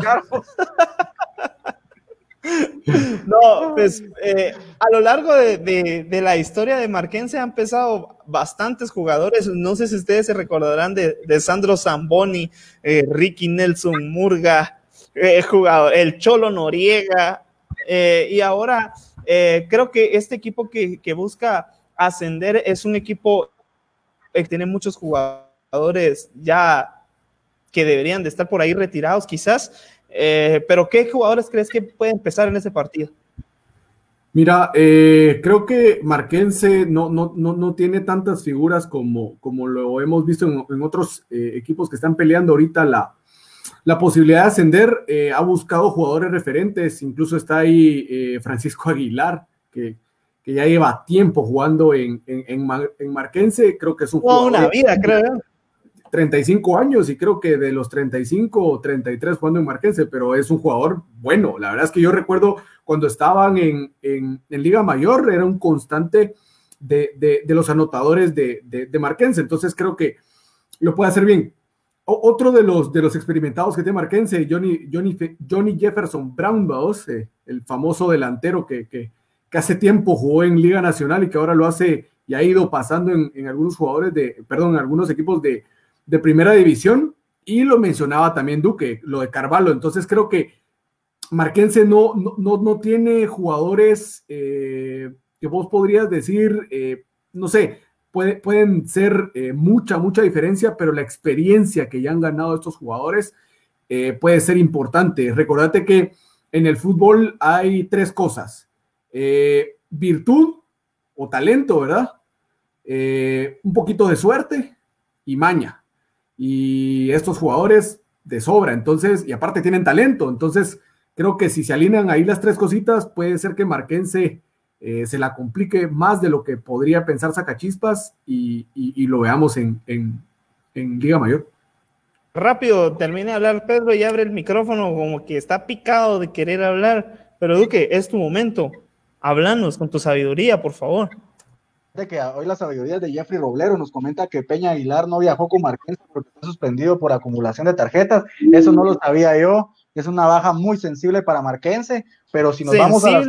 No, pues eh, a lo largo de, de, de, la historia de Marquense han pesado bastantes jugadores. No sé si ustedes se recordarán de, de Sandro Zamboni, eh, Ricky Nelson Murga, eh, jugador, el Cholo Noriega. Y ahora creo que este equipo que, que, busca ascender es un equipo que tiene muchos jugadores ya que deberían de estar por ahí retirados quizás eh, pero ¿qué jugadores crees que puede empezar en ese partido? Mira, eh, creo que Marquense no, no, no, no, tiene tantas figuras como, como lo hemos visto en, en otros eh, equipos que están peleando ahorita la, la posibilidad de ascender. Eh, ha buscado jugadores referentes, incluso está ahí Francisco Aguilar, que, que, ya lleva tiempo jugando en, en Marquense. Creo que es un jugador. una vida, creo 35 años y creo que de los 35 o 33 jugando en Marquense, pero es un jugador bueno. La verdad es que yo recuerdo cuando estaban en, en, Liga Mayor, era un constante de, de, los anotadores de, de, Marquense, entonces creo que lo puede hacer bien. otro de los, de los experimentados que tiene Marquense, Johnny, Johnny, Johnny Jefferson Brown, eh, el famoso delantero que, que, hace tiempo jugó en Liga Nacional y que ahora lo hace y ha ido pasando en algunos jugadores de, perdón, en algunos equipos de, de primera división. Y lo mencionaba también Duque, lo de Carvalho. Entonces creo que Marquense no, no, no tiene jugadores eh, que vos podrías decir, eh, no sé, puede, pueden ser eh, mucha, mucha diferencia, pero la experiencia que ya han ganado estos jugadores puede ser importante. Recordate que en el fútbol hay tres cosas. virtud o talento, ¿verdad? un poquito de suerte y maña. Y estos jugadores de sobra, entonces, y aparte tienen talento, entonces creo que si se alinean ahí las tres cositas, puede ser que Marquense eh, se la complique más de lo que podría pensar Sacachispas y, y, lo veamos en, en, Liga Mayor. Rápido, termine de hablar Pedro y abre el micrófono como que está picado de querer hablar, pero Duque, es tu momento. Háblanos con tu sabiduría, por favor. Que hoy la sabiduría de Jeffrey Roblero nos comenta que Peña Aguilar no viajó con Marquense porque fue suspendido por acumulación de tarjetas. Eso no lo sabía yo es una baja muy sensible para Marquense, pero si nos vamos a...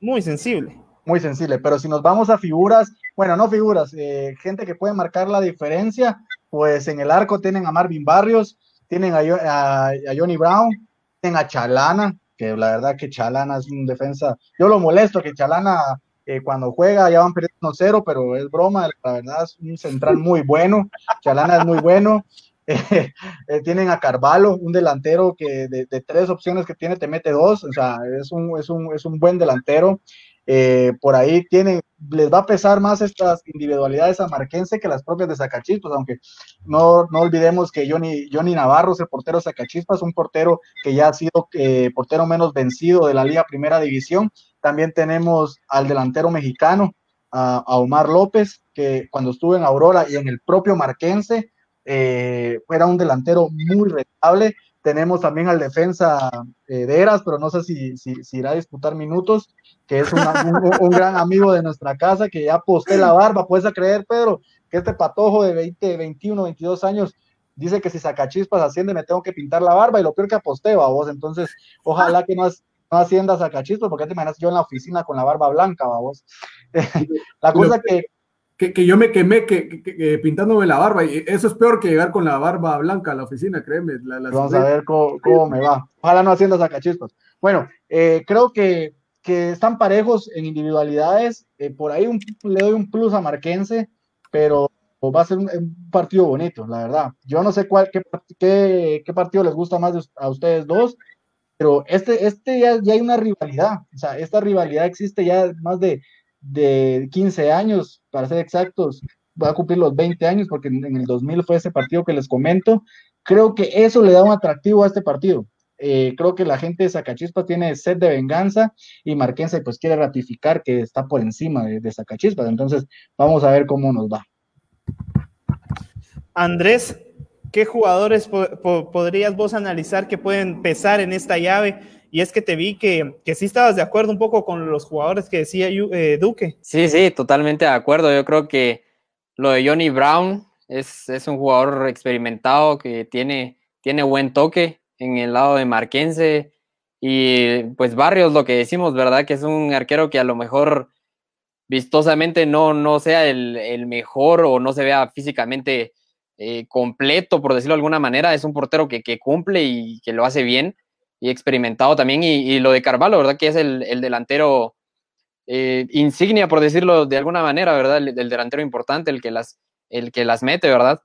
muy sensible. Muy sensible, pero si nos vamos a figuras, bueno, no figuras, eh, gente que puede marcar la diferencia, pues en el arco tienen a Marvin Barrios, tienen a, Johnny Brown, tienen a Chalana, que la verdad que Chalana es un defensa, yo lo molesto que Chalana eh, cuando juega ya van perdiendo cero, pero es broma, la verdad es un central muy bueno, Chalana es muy bueno, Eh, tienen a Carvalho, un delantero que de, tres opciones que tiene te mete dos, o sea, es un, es un, es un buen delantero. Eh, por ahí tiene, les va a pesar más estas individualidades a Marquense que las propias de Zacachispas, aunque no, no olvidemos que Johnny, Johnny Navarro es el portero de Zacachispas, un portero que ya ha sido eh, portero menos vencido de la Liga Primera División. También tenemos al delantero mexicano, a, a Omar López, que cuando estuvo en Aurora y en el propio Marquense, eh, era un delantero muy rentable. Tenemos también al defensa eh, de Eras, pero no sé si, si, irá a disputar minutos, que es un, gran amigo de nuestra casa, que ya posté la barba. Puedes creer, Pedro, que este patojo de 20, 21, 22 años dice que si saca chispas asciende me tengo que pintar la barba y lo peor que aposté, vos. Entonces, ojalá que no, no ascienda chispas, porque te imaginas yo en la oficina con la barba blanca, vos. la cosa que que, yo me quemé que, pintándome la barba y eso es peor que llegar con la barba blanca a la oficina, créeme. Vamos a ver cómo, me va. Ojalá no haciendo sacachispas. Bueno, eh, creo que, están parejos en individualidades. Eh, por ahí le doy un plus a Marquense, pero va a ser un, partido bonito, la verdad. Yo no sé cuál, qué, qué, partido les gusta más a ustedes dos, pero este, este ya, ya hay una rivalidad. O sea, esta rivalidad existe ya más de de 15 años, para ser exactos, va a cumplir los 20 años, porque en, el 2000 fue ese partido que les comento. Creo que eso le da un atractivo a este partido. Eh, creo que la gente de Zacachispas tiene sed de venganza y Marquense pues quiere ratificar que está por encima de, de. Entonces, vamos a ver cómo nos va. Andrés, ¿qué jugadores podrías vos analizar que pueden pesar en esta llave? Y es que te vi que, que sí estabas de acuerdo un poco con los jugadores que decía eh, Duque. Sí, sí, totalmente de acuerdo. Yo creo que lo de Johnny Brown es, es un jugador experimentado que tiene, tiene buen toque en el lado de Marquense. Y pues Barrios, lo que decimos, ¿verdad? Que es un arquero que a lo mejor vistosamente no, no sea el, el mejor o no se vea físicamente eh, completo, por decirlo de alguna manera. Es un portero que, que, cumple y que lo hace bien y experimentado también. Y, lo de Carvalho, ¿verdad? Que es el, delantero eh, insignia, por decirlo de alguna manera, ¿verdad? El, delantero importante, el que, las, el que las mete, ¿verdad?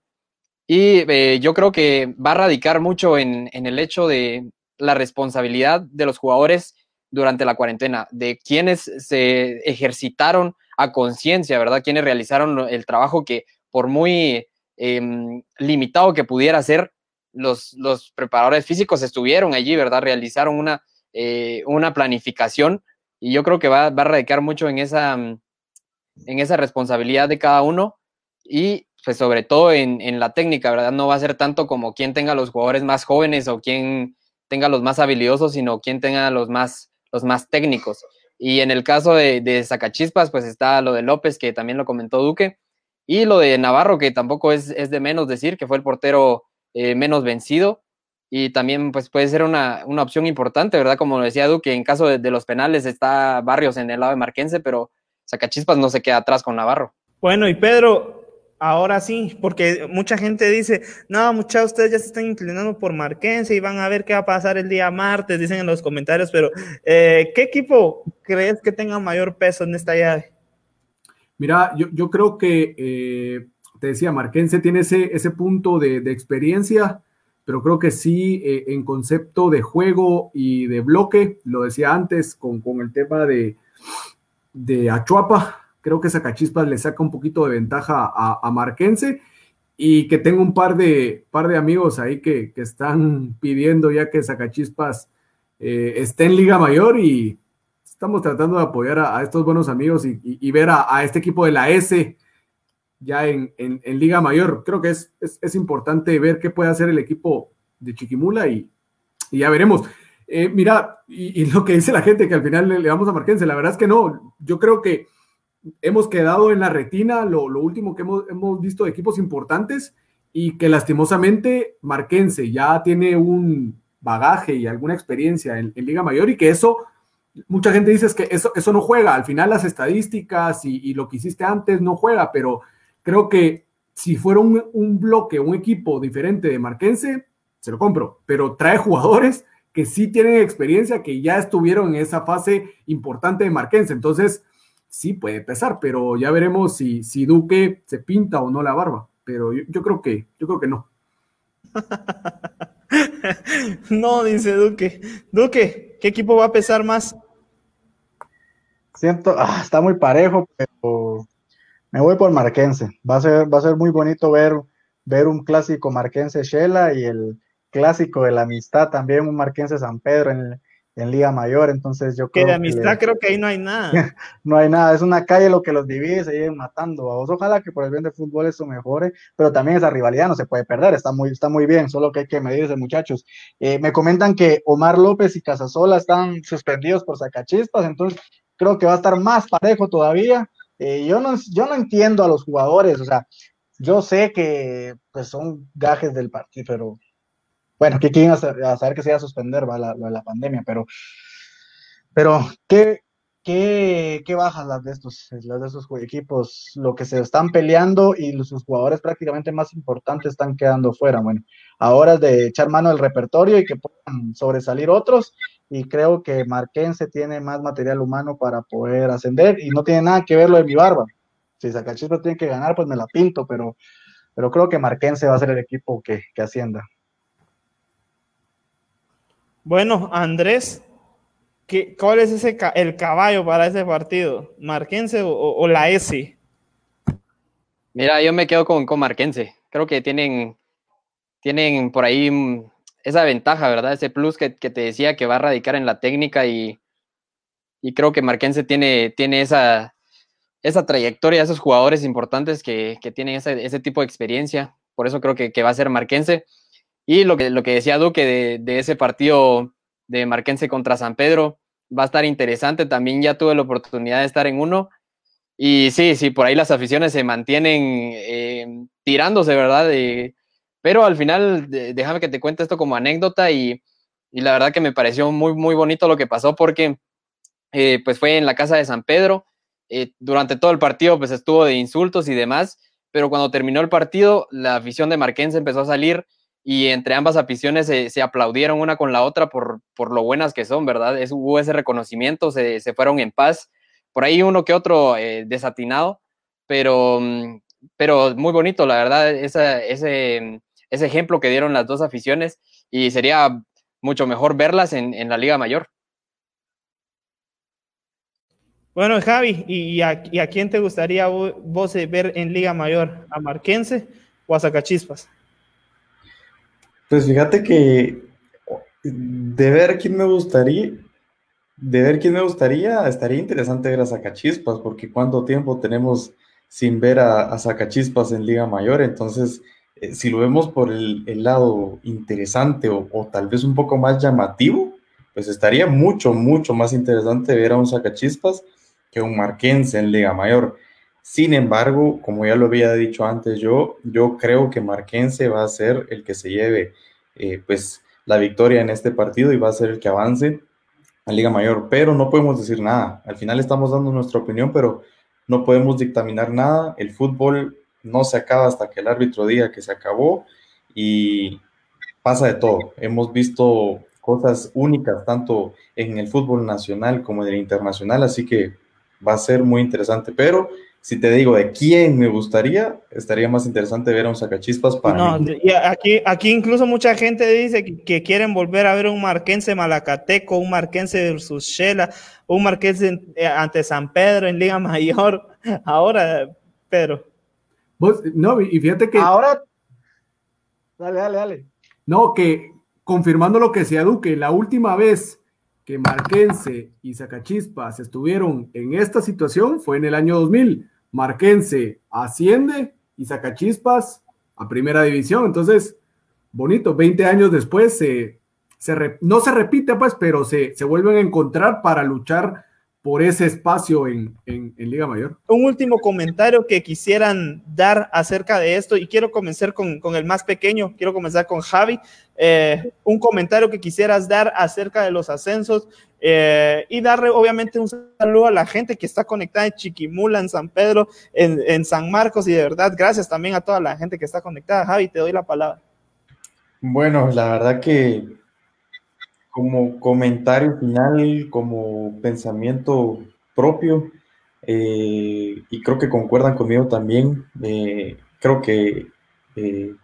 Y eh, yo creo que va a radicar mucho en, el hecho de la responsabilidad de los jugadores durante la cuarentena, de quienes se ejercitaron a conciencia, ¿verdad? Quienes realizaron el trabajo que por muy em, limitado que pudiera ser, los, los preparadores físicos estuvieron allí, ¿verdad? Realizaron una, eh, una planificación y yo creo que va, va, a radicar mucho en esa, en esa responsabilidad de cada uno y pues sobre todo en, la técnica, ¿verdad? No va a ser tanto como quien tenga los jugadores más jóvenes o quien tenga los más habilidosos, sino quien tenga los más, los más técnicos. Y en el caso de, de Zacachispas, pues está lo de López, que también lo comentó Duque, y lo de Navarro, que tampoco es, de menos decir, que fue el portero eh, menos vencido. Y también pues puede ser una, opción importante, ¿verdad? Como lo decía Duque, en caso de, de los penales está Barrios en el lado de Marquense, pero Zacachispas no se queda atrás con Navarro. Bueno, y Pedro, Ahora sí, porque mucha gente dice, no, muchachos, ustedes ya se están inclinando por Marquense y van a ver qué va a pasar el día martes, dicen en los comentarios, pero eh, ¿qué equipo crees que tenga mayor peso en esta llave? Mira, yo, creo que, eh, te decía, Marquense tiene ese, ese punto de, experiencia, pero creo que sí, eh, en concepto de juego y de bloque, lo decía antes con, el tema de, de Achuapa, Creo que Zacachispas le saca un poquito de ventaja a, Marquense y que tengo un par de, par de amigos ahí que, están pidiendo ya que Zacachispas eh, esté en Liga Mayor y estamos tratando de apoyar a, estos buenos amigos y, ver a, este equipo de la S ya en, Liga Mayor. Creo que es, es, importante ver qué puede hacer el equipo de Chiquimula y, ya veremos. Eh, mira, y, lo que dice la gente que al final le, le, vamos a Marquense, la verdad es que no. Yo creo que hemos quedado en la retina lo, último que hemos, visto de equipos importantes y que lastimosamente Marquense ya tiene un bagaje y alguna experiencia en, Liga Mayor y que eso, mucha gente dice que eso, eso no juega, al final las estadísticas y, lo que hiciste antes no juega, pero creo que si fuera un, un bloque, un equipo diferente de Marquense, se lo compro, pero trae jugadores que sí tienen experiencia, que ya estuvieron en esa fase importante de Marquense, entonces sí puede pesar, pero ya veremos si, si Duque se pinta o no la barba. Pero yo, creo que, yo creo que no. no, dice Duque. Duque, ¿qué equipo va a pesar más? Siento, ah, está muy parejo, pero me voy por Marquense. Va a ser, va a ser muy bonito ver, ver un clásico Marquense Shela y el clásico de la amistad también, un Marquense San Pedro en el, en Liga Mayor, entonces yo creo que de amistad creo que ahí no hay nada. no hay nada, es una calle lo que los divide, se siguen matando. Vos ojalá que por el bien del fútbol eso mejore, pero también esa rivalidad no se puede perder, está muy, está muy bien, solo que hay que medirse muchachos. Eh, me comentan que Omar López y Casasola están suspendidos por sacachispas, entonces creo que va a estar más parejo todavía. Eh, yo, no, yo no entiendo a los jugadores, o sea, yo sé que pues son gajes del partido, pero bueno, que quieren saber que se iba a suspender va, la, la, pandemia, pero, pero ¿qué, qué, qué bajas las de estos, las de estos equipos? Lo que se están peleando y sus jugadores prácticamente más importantes están quedando fuera. Bueno, ahora es de echar mano del repertorio y que puedan sobresalir otros. Y creo que Marquense tiene más material humano para poder ascender y no tiene nada que ver lo de mi barba. Si Zacachispa tiene que ganar, pues me la pinto, pero, pero creo que Marquense va a ser el equipo que, que ascienda. Bueno, Andrés, ¿qué, ¿cuál es ese el caballo para ese partido? ¿Marquense o, la S? Mira, yo me quedo con, con Marquense. Creo que tienen, tienen por ahí esa ventaja, ¿verdad? Ese plus que, te decía que va a radicar en la técnica y, creo que Marquense tiene, tiene esa, esa trayectoria, esos jugadores importantes que, tienen ese, tipo de experiencia. Por eso creo que, que va a ser Marquense. Y lo que, lo que decía Duque de, ese partido de Marquense contra San Pedro va a estar interesante. También ya tuve la oportunidad de estar en uno. Y sí, sí, por ahí las aficiones se mantienen eh, tirándose, ¿verdad? Pero al final, déjame que te cuente esto como anécdota y, la verdad que me pareció muy, muy bonito lo que pasó porque eh, pues fue en la casa de San Pedro. Eh, durante todo el partido pues estuvo de insultos y demás, pero cuando terminó el partido, la afición de Marquense empezó a salir y entre ambas aficiones se, aplaudieron una con la otra por, por lo buenas que son, ¿verdad? Es, hubo ese reconocimiento, se, fueron en paz. Por ahí uno que otro eh, desatinado, pero, mm, pero muy bonito, la verdad, ese, ese ejemplo que dieron las dos aficiones y sería mucho mejor verlas en, la Liga Mayor. Bueno, Javi, ¿y a, ¿y a, quién te gustaría vos ver en Liga Mayor? ¿A Marquense o a Zacachispas? Pues fíjate que de ver quién me gustaría, de ver quién me gustaría, estaría interesante ver a Sacachispas, porque cuánto tiempo tenemos sin ver a, a Sacachispas en Liga Mayor. Entonces, eh, si lo vemos por el, lado interesante o, tal vez un poco más llamativo, pues estaría mucho, mucho más interesante ver a un Sacachispas que un Marquense en Liga Mayor. Sin embargo, como ya lo había dicho antes yo, yo creo que Marquense va a ser el que se lleve eh, pues la victoria en este partido y va a ser el que avance a Liga Mayor, pero no podemos decir nada. Al final estamos dando nuestra opinión, pero no podemos dictaminar nada. El fútbol no se acaba hasta que el árbitro diga que se acabó y pasa de todo. Hemos visto cosas únicas tanto en el fútbol nacional como en el internacional, así que va a ser muy interesante, pero si te digo de quién me gustaría, estaría más interesante ver a un sacachispas para. No, y aquí, aquí incluso mucha gente dice que, quieren volver a ver un marquense malacateco, un marquense versus Shela, un marquense eh, ante San Pedro en Liga Mayor. Ahora, Pedro. No, y fíjate que. Ahora. Dale, dale, dale. No, que confirmando lo que decía Duque, la última vez que Marquense y Zacachispas estuvieron en esta situación fue en el año 2000. Marquense asciende y Zacachispas a primera división. Entonces, bonito, 20 años después se, no se repite, pues, pero se, se vuelven a encontrar para luchar por ese espacio en, Liga Mayor. Un último comentario que quisieran dar acerca de esto, y quiero comenzar con, el más pequeño, quiero comenzar con Javi. Eh, un comentario que quisieras dar acerca de los ascensos eh, y darle obviamente un saludo a la gente que está conectada en Chiquimula, en San Pedro, en, en San Marcos, y de verdad, gracias también a toda la gente que está conectada. Javi, te doy la palabra. Bueno, la verdad que como comentario final, como pensamiento propio, eh, y creo que concuerdan conmigo también, eh, creo que eh,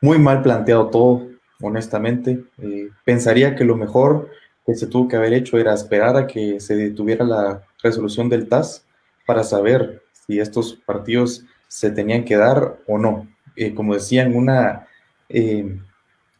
muy mal planteado todo, honestamente. pensaría que lo mejor que se tuvo que haber hecho era esperar a que se detuviera la resolución del TAS para saber si estos partidos se tenían que dar o no. como decía en una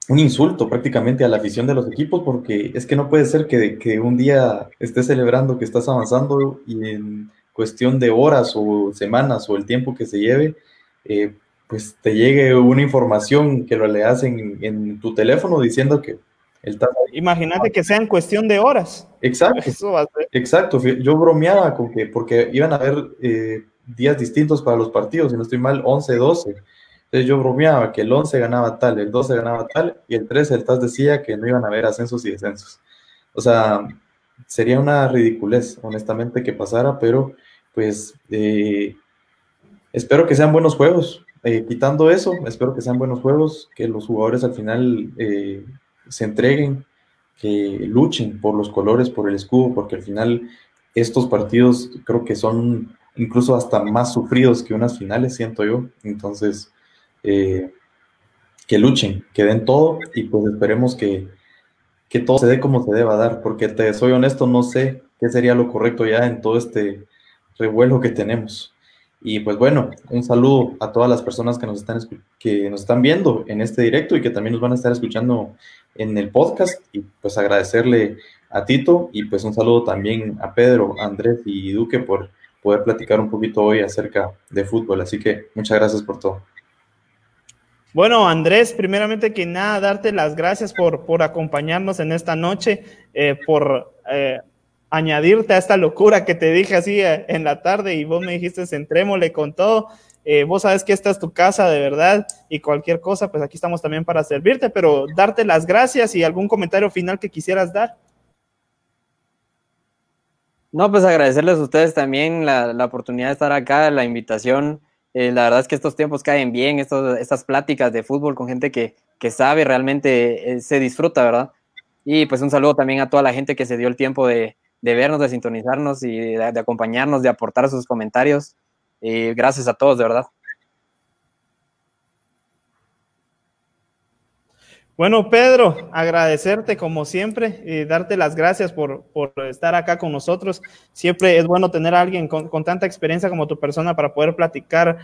un insulto prácticamente a la afición de los equipos, porque es que no puede ser que, que un día estés celebrando que estás avanzando y en cuestión de horas o semanas o el tiempo que se lleve, eh, pues te llegue una información que lo leas en, en tu teléfono diciendo que el Imagínate que sea en cuestión de horas. Exacto. Exacto. Yo bromeaba con que, porque iban a haber eh, días distintos para los partidos, si no estoy mal, 11, 12 entonces yo bromeaba que el 11 ganaba tal, el 12 ganaba tal, y el 13 el TAS decía que no iban a haber ascensos y descensos. O sea, sería una ridiculez, honestamente, que pasara, pero pues eh, espero que sean buenos juegos. Eh, quitando eso, espero que sean buenos juegos, que los jugadores al final eh, se entreguen, que luchen por los colores, por el escudo, porque al final estos partidos creo que son incluso hasta más sufridos que unas finales, siento yo. Entonces, eh, que luchen, que den todo y pues esperemos que, que todo se dé como se deba dar, porque te soy honesto, no sé qué sería lo correcto ya en todo este revuelo que tenemos. Y pues bueno, un saludo a todas las personas que nos están, que nos están viendo en este directo y que también nos van a estar escuchando en el podcast. Y pues agradecerle a Tito y pues un saludo también a Pedro, Andrés y Duque por poder platicar un poquito hoy acerca de fútbol. Así que muchas gracias por todo. Bueno, Andrés, primeramente que nada, darte las gracias por, por acompañarnos en esta noche, eh, por eh, añadirte a esta locura que te dije así eh, en la tarde y vos me dijiste, centrémosle con todo. vos sabes que esta es tu casa de verdad y cualquier cosa, pues aquí estamos también para servirte, pero darte las gracias y algún comentario final que quisieras dar. No, pues agradecerles a ustedes también la, la oportunidad de estar acá, la invitación. Eh, la verdad es que estos tiempos caen bien, estos, estas pláticas de fútbol con gente que, que sabe realmente eh, se disfruta, ¿verdad? Y pues un saludo también a toda la gente que se dio el tiempo de, de vernos, de sintonizarnos y de, de, acompañarnos, de aportar sus comentarios. Y gracias a todos, de verdad. Bueno, Pedro, agradecerte como siempre y darte las gracias por, por, estar acá con nosotros. Siempre es bueno tener a alguien con, con tanta experiencia como tu persona para poder platicar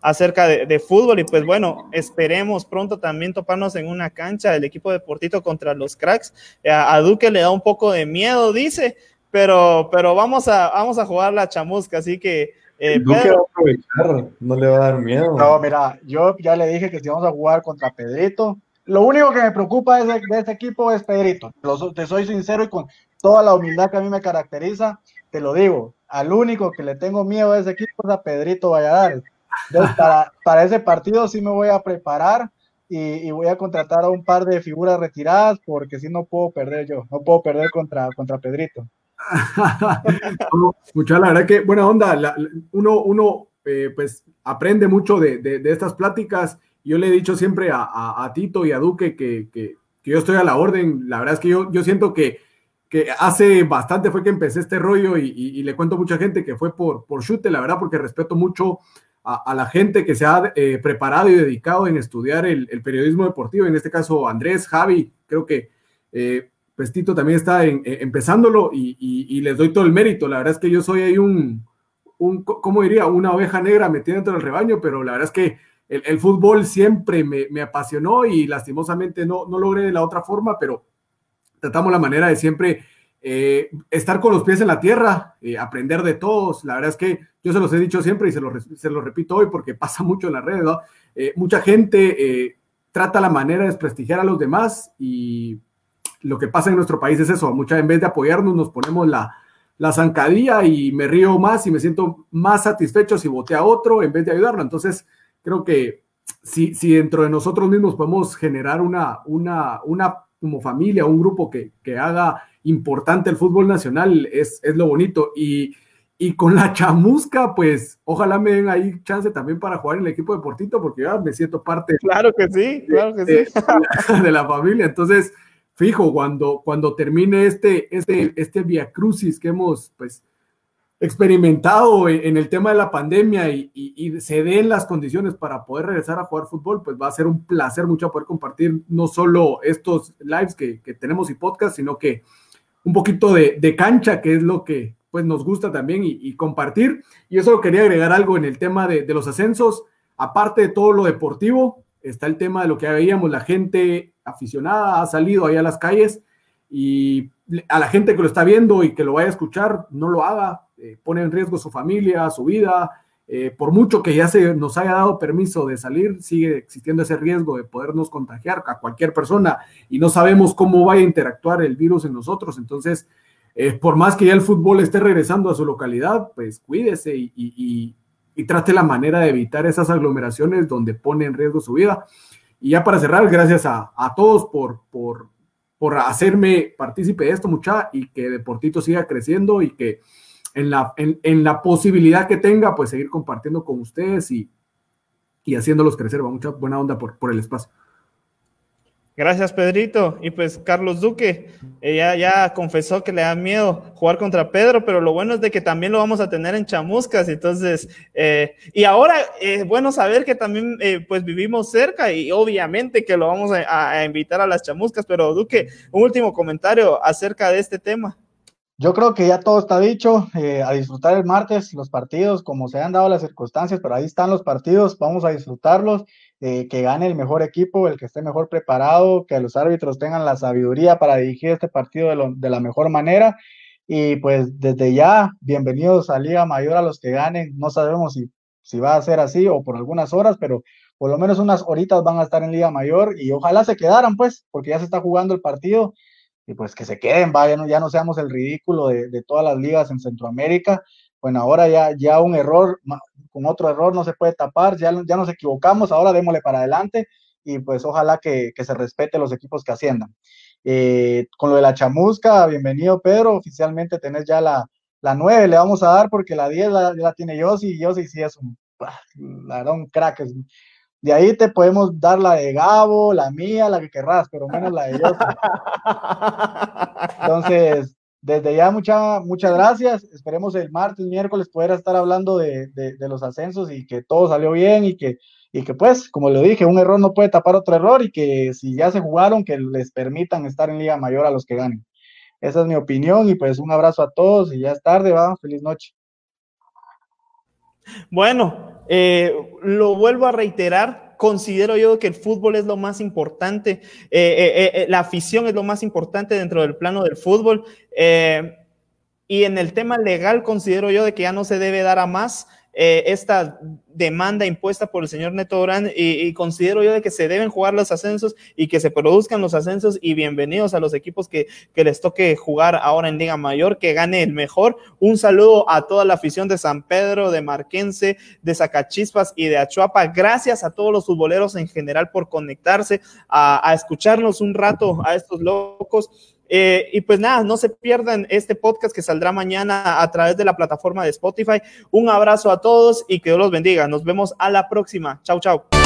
acerca de, de, fútbol y pues bueno, esperemos pronto también toparnos en una cancha del equipo deportito contra los cracks. A, a Duque le da un poco de miedo, dice, pero, pero vamos a, vamos a jugar la chamusca, así que. Eh, va a aprovechar, no le va a dar miedo. No, mira, yo ya le dije que si vamos a jugar contra Pedrito, lo único que me preocupa de, de este equipo es Pedrito. te soy sincero y con toda la humildad que a mí me caracteriza, te lo digo. Al único que le tengo miedo a ese equipo es a Pedrito Valladares. Entonces, para, para ese partido sí me voy a preparar y, voy a contratar a un par de figuras retiradas porque si no puedo perder yo, no puedo perder contra, contra Pedrito. Mucha la verdad que buena onda. uno uno eh, pues aprende mucho de, de, estas pláticas. Yo le he dicho siempre a, Tito y a Duque que, que, yo estoy a la orden. La verdad es que yo, yo siento que, que hace bastante fue que empecé este rollo y, y, le cuento a mucha gente que fue por, por chute, la verdad, porque respeto mucho a, la gente que se ha eh, preparado y dedicado en estudiar el, periodismo deportivo, en este caso Andrés, Javi, creo que eh, Pestito también está en, empezándolo y, les doy todo el mérito. La verdad es que yo soy ahí un, un ¿cómo diría? Una oveja negra metida dentro del rebaño, pero la verdad es que el, fútbol siempre me, apasionó y lastimosamente no, no logré de la otra forma, pero tratamos la manera de siempre eh, estar con los pies en la tierra, eh, aprender de todos. La verdad es que yo se los he dicho siempre y se los, se repito hoy porque pasa mucho en las redes. Eh, mucha gente trata la manera de desprestigiar a los demás y lo que pasa en nuestro país es eso, mucha en vez de apoyarnos nos ponemos la, la zancadilla y me río más y me siento más satisfecho si voté a otro en vez de ayudarlo. Entonces, creo que si, si dentro de nosotros mismos podemos generar una, una, una como familia, un grupo que, que haga importante el fútbol nacional, es, es lo bonito. Y, y, con la chamusca, pues ojalá me den ahí chance también para jugar en el equipo de Portito, porque ya me siento parte. Claro que sí, claro que de, sí. De la, familia. Entonces, fijo, cuando, cuando termine este, este, este via crucis que hemos, pues, experimentado en, el tema de la pandemia y, se den las condiciones para poder regresar a jugar fútbol, pues va a ser un placer mucho poder compartir no solo estos lives que, tenemos y podcast, sino que un poquito de, cancha, que es lo que pues nos gusta también y, compartir. Y eso quería agregar algo en el tema de, de los ascensos, aparte de todo lo deportivo, está el tema de lo que veíamos, la gente aficionada ha salido ahí a las calles y a la gente que lo está viendo y que lo vaya a escuchar, no lo haga, eh, pone en riesgo su familia, su vida. Eh, por mucho que ya se nos haya dado permiso de salir, sigue existiendo ese riesgo de podernos contagiar a cualquier persona y no sabemos cómo vaya a interactuar el virus en nosotros. Entonces, eh, por más que ya el fútbol esté regresando a su localidad, pues cuídese y, trate la manera de evitar esas aglomeraciones donde pone en riesgo su vida. Y ya para cerrar, gracias a, todos por, por, por hacerme partícipe de esto, mucha, y que Deportito siga creciendo y que en la, en, la posibilidad que tenga, pues seguir compartiendo con ustedes y, y haciéndolos crecer. Mucha buena onda por, por el espacio. Gracias, Pedrito. Y pues Carlos Duque ella ya, confesó que le da miedo jugar contra Pedro, pero lo bueno es de que también lo vamos a tener en chamuscas. Entonces, eh, y ahora es bueno saber que también eh, pues vivimos cerca y obviamente que lo vamos a invitar a las chamuscas. Pero Duque, un último comentario acerca de este tema. Yo creo que ya todo está dicho, eh, a disfrutar el martes los partidos, como se han dado las circunstancias, pero ahí están los partidos, vamos a disfrutarlos, eh, que gane el mejor equipo, el que esté mejor preparado, que los árbitros tengan la sabiduría para dirigir este partido de, la mejor manera. Y pues desde ya, bienvenidos a Liga Mayor a los que ganen. No sabemos si, si va a ser así o por algunas horas, pero por lo menos unas horitas van a estar en Liga Mayor y ojalá se quedaran, pues, porque ya se está jugando el partido y pues que se queden, vaya, ya no seamos el ridículo de, todas las ligas en Centroamérica. Bueno, ahora ya, ya un error, con otro error no se puede tapar, ya, ya nos equivocamos, ahora démosle para adelante y pues ojalá que, se respete los equipos que asciendan. Eh, con lo de la chamusca, bienvenido Pedro, oficialmente tenés ya la, la 9, le vamos a dar porque la 10 la, la tiene Yossi y Yossi sí es un, la crack, de ahí te podemos dar la de Gabo, la mía, la que querrás, pero menos la de ellos. Entonces, desde ya mucha, muchas gracias. Esperemos el martes, miércoles poder estar hablando de, los ascensos y que todo salió bien y que, y que pues, como lo dije, un error no puede tapar otro error y que si ya se jugaron, que les permitan estar en Liga Mayor a los que ganen. Esa es mi opinión y pues un abrazo a todos y ya es tarde, va, feliz noche. Bueno, eh, lo vuelvo a reiterar, considero yo que el fútbol es lo más importante, eh, eh, la afición es lo más importante dentro del plano del fútbol. y en el tema legal considero yo de que ya no se debe dar a más eh, esta demanda impuesta por el señor Neto Durán y, considero yo de que se deben jugar los ascensos y que se produzcan los ascensos y bienvenidos a los equipos que, que les toque jugar ahora en Liga Mayor, que gane el mejor. Un saludo a toda la afición de San Pedro, de Marquense, de Zacachispas y de Achuapa. Gracias a todos los futboleros en general por conectarse, a, a escucharnos un rato a estos locos. Eh, y pues nada, no se pierdan este podcast que saldrá mañana a través de la plataforma de Spotify. Un abrazo a todos y que Dios los bendiga. Nos vemos a la próxima. Chau, chau.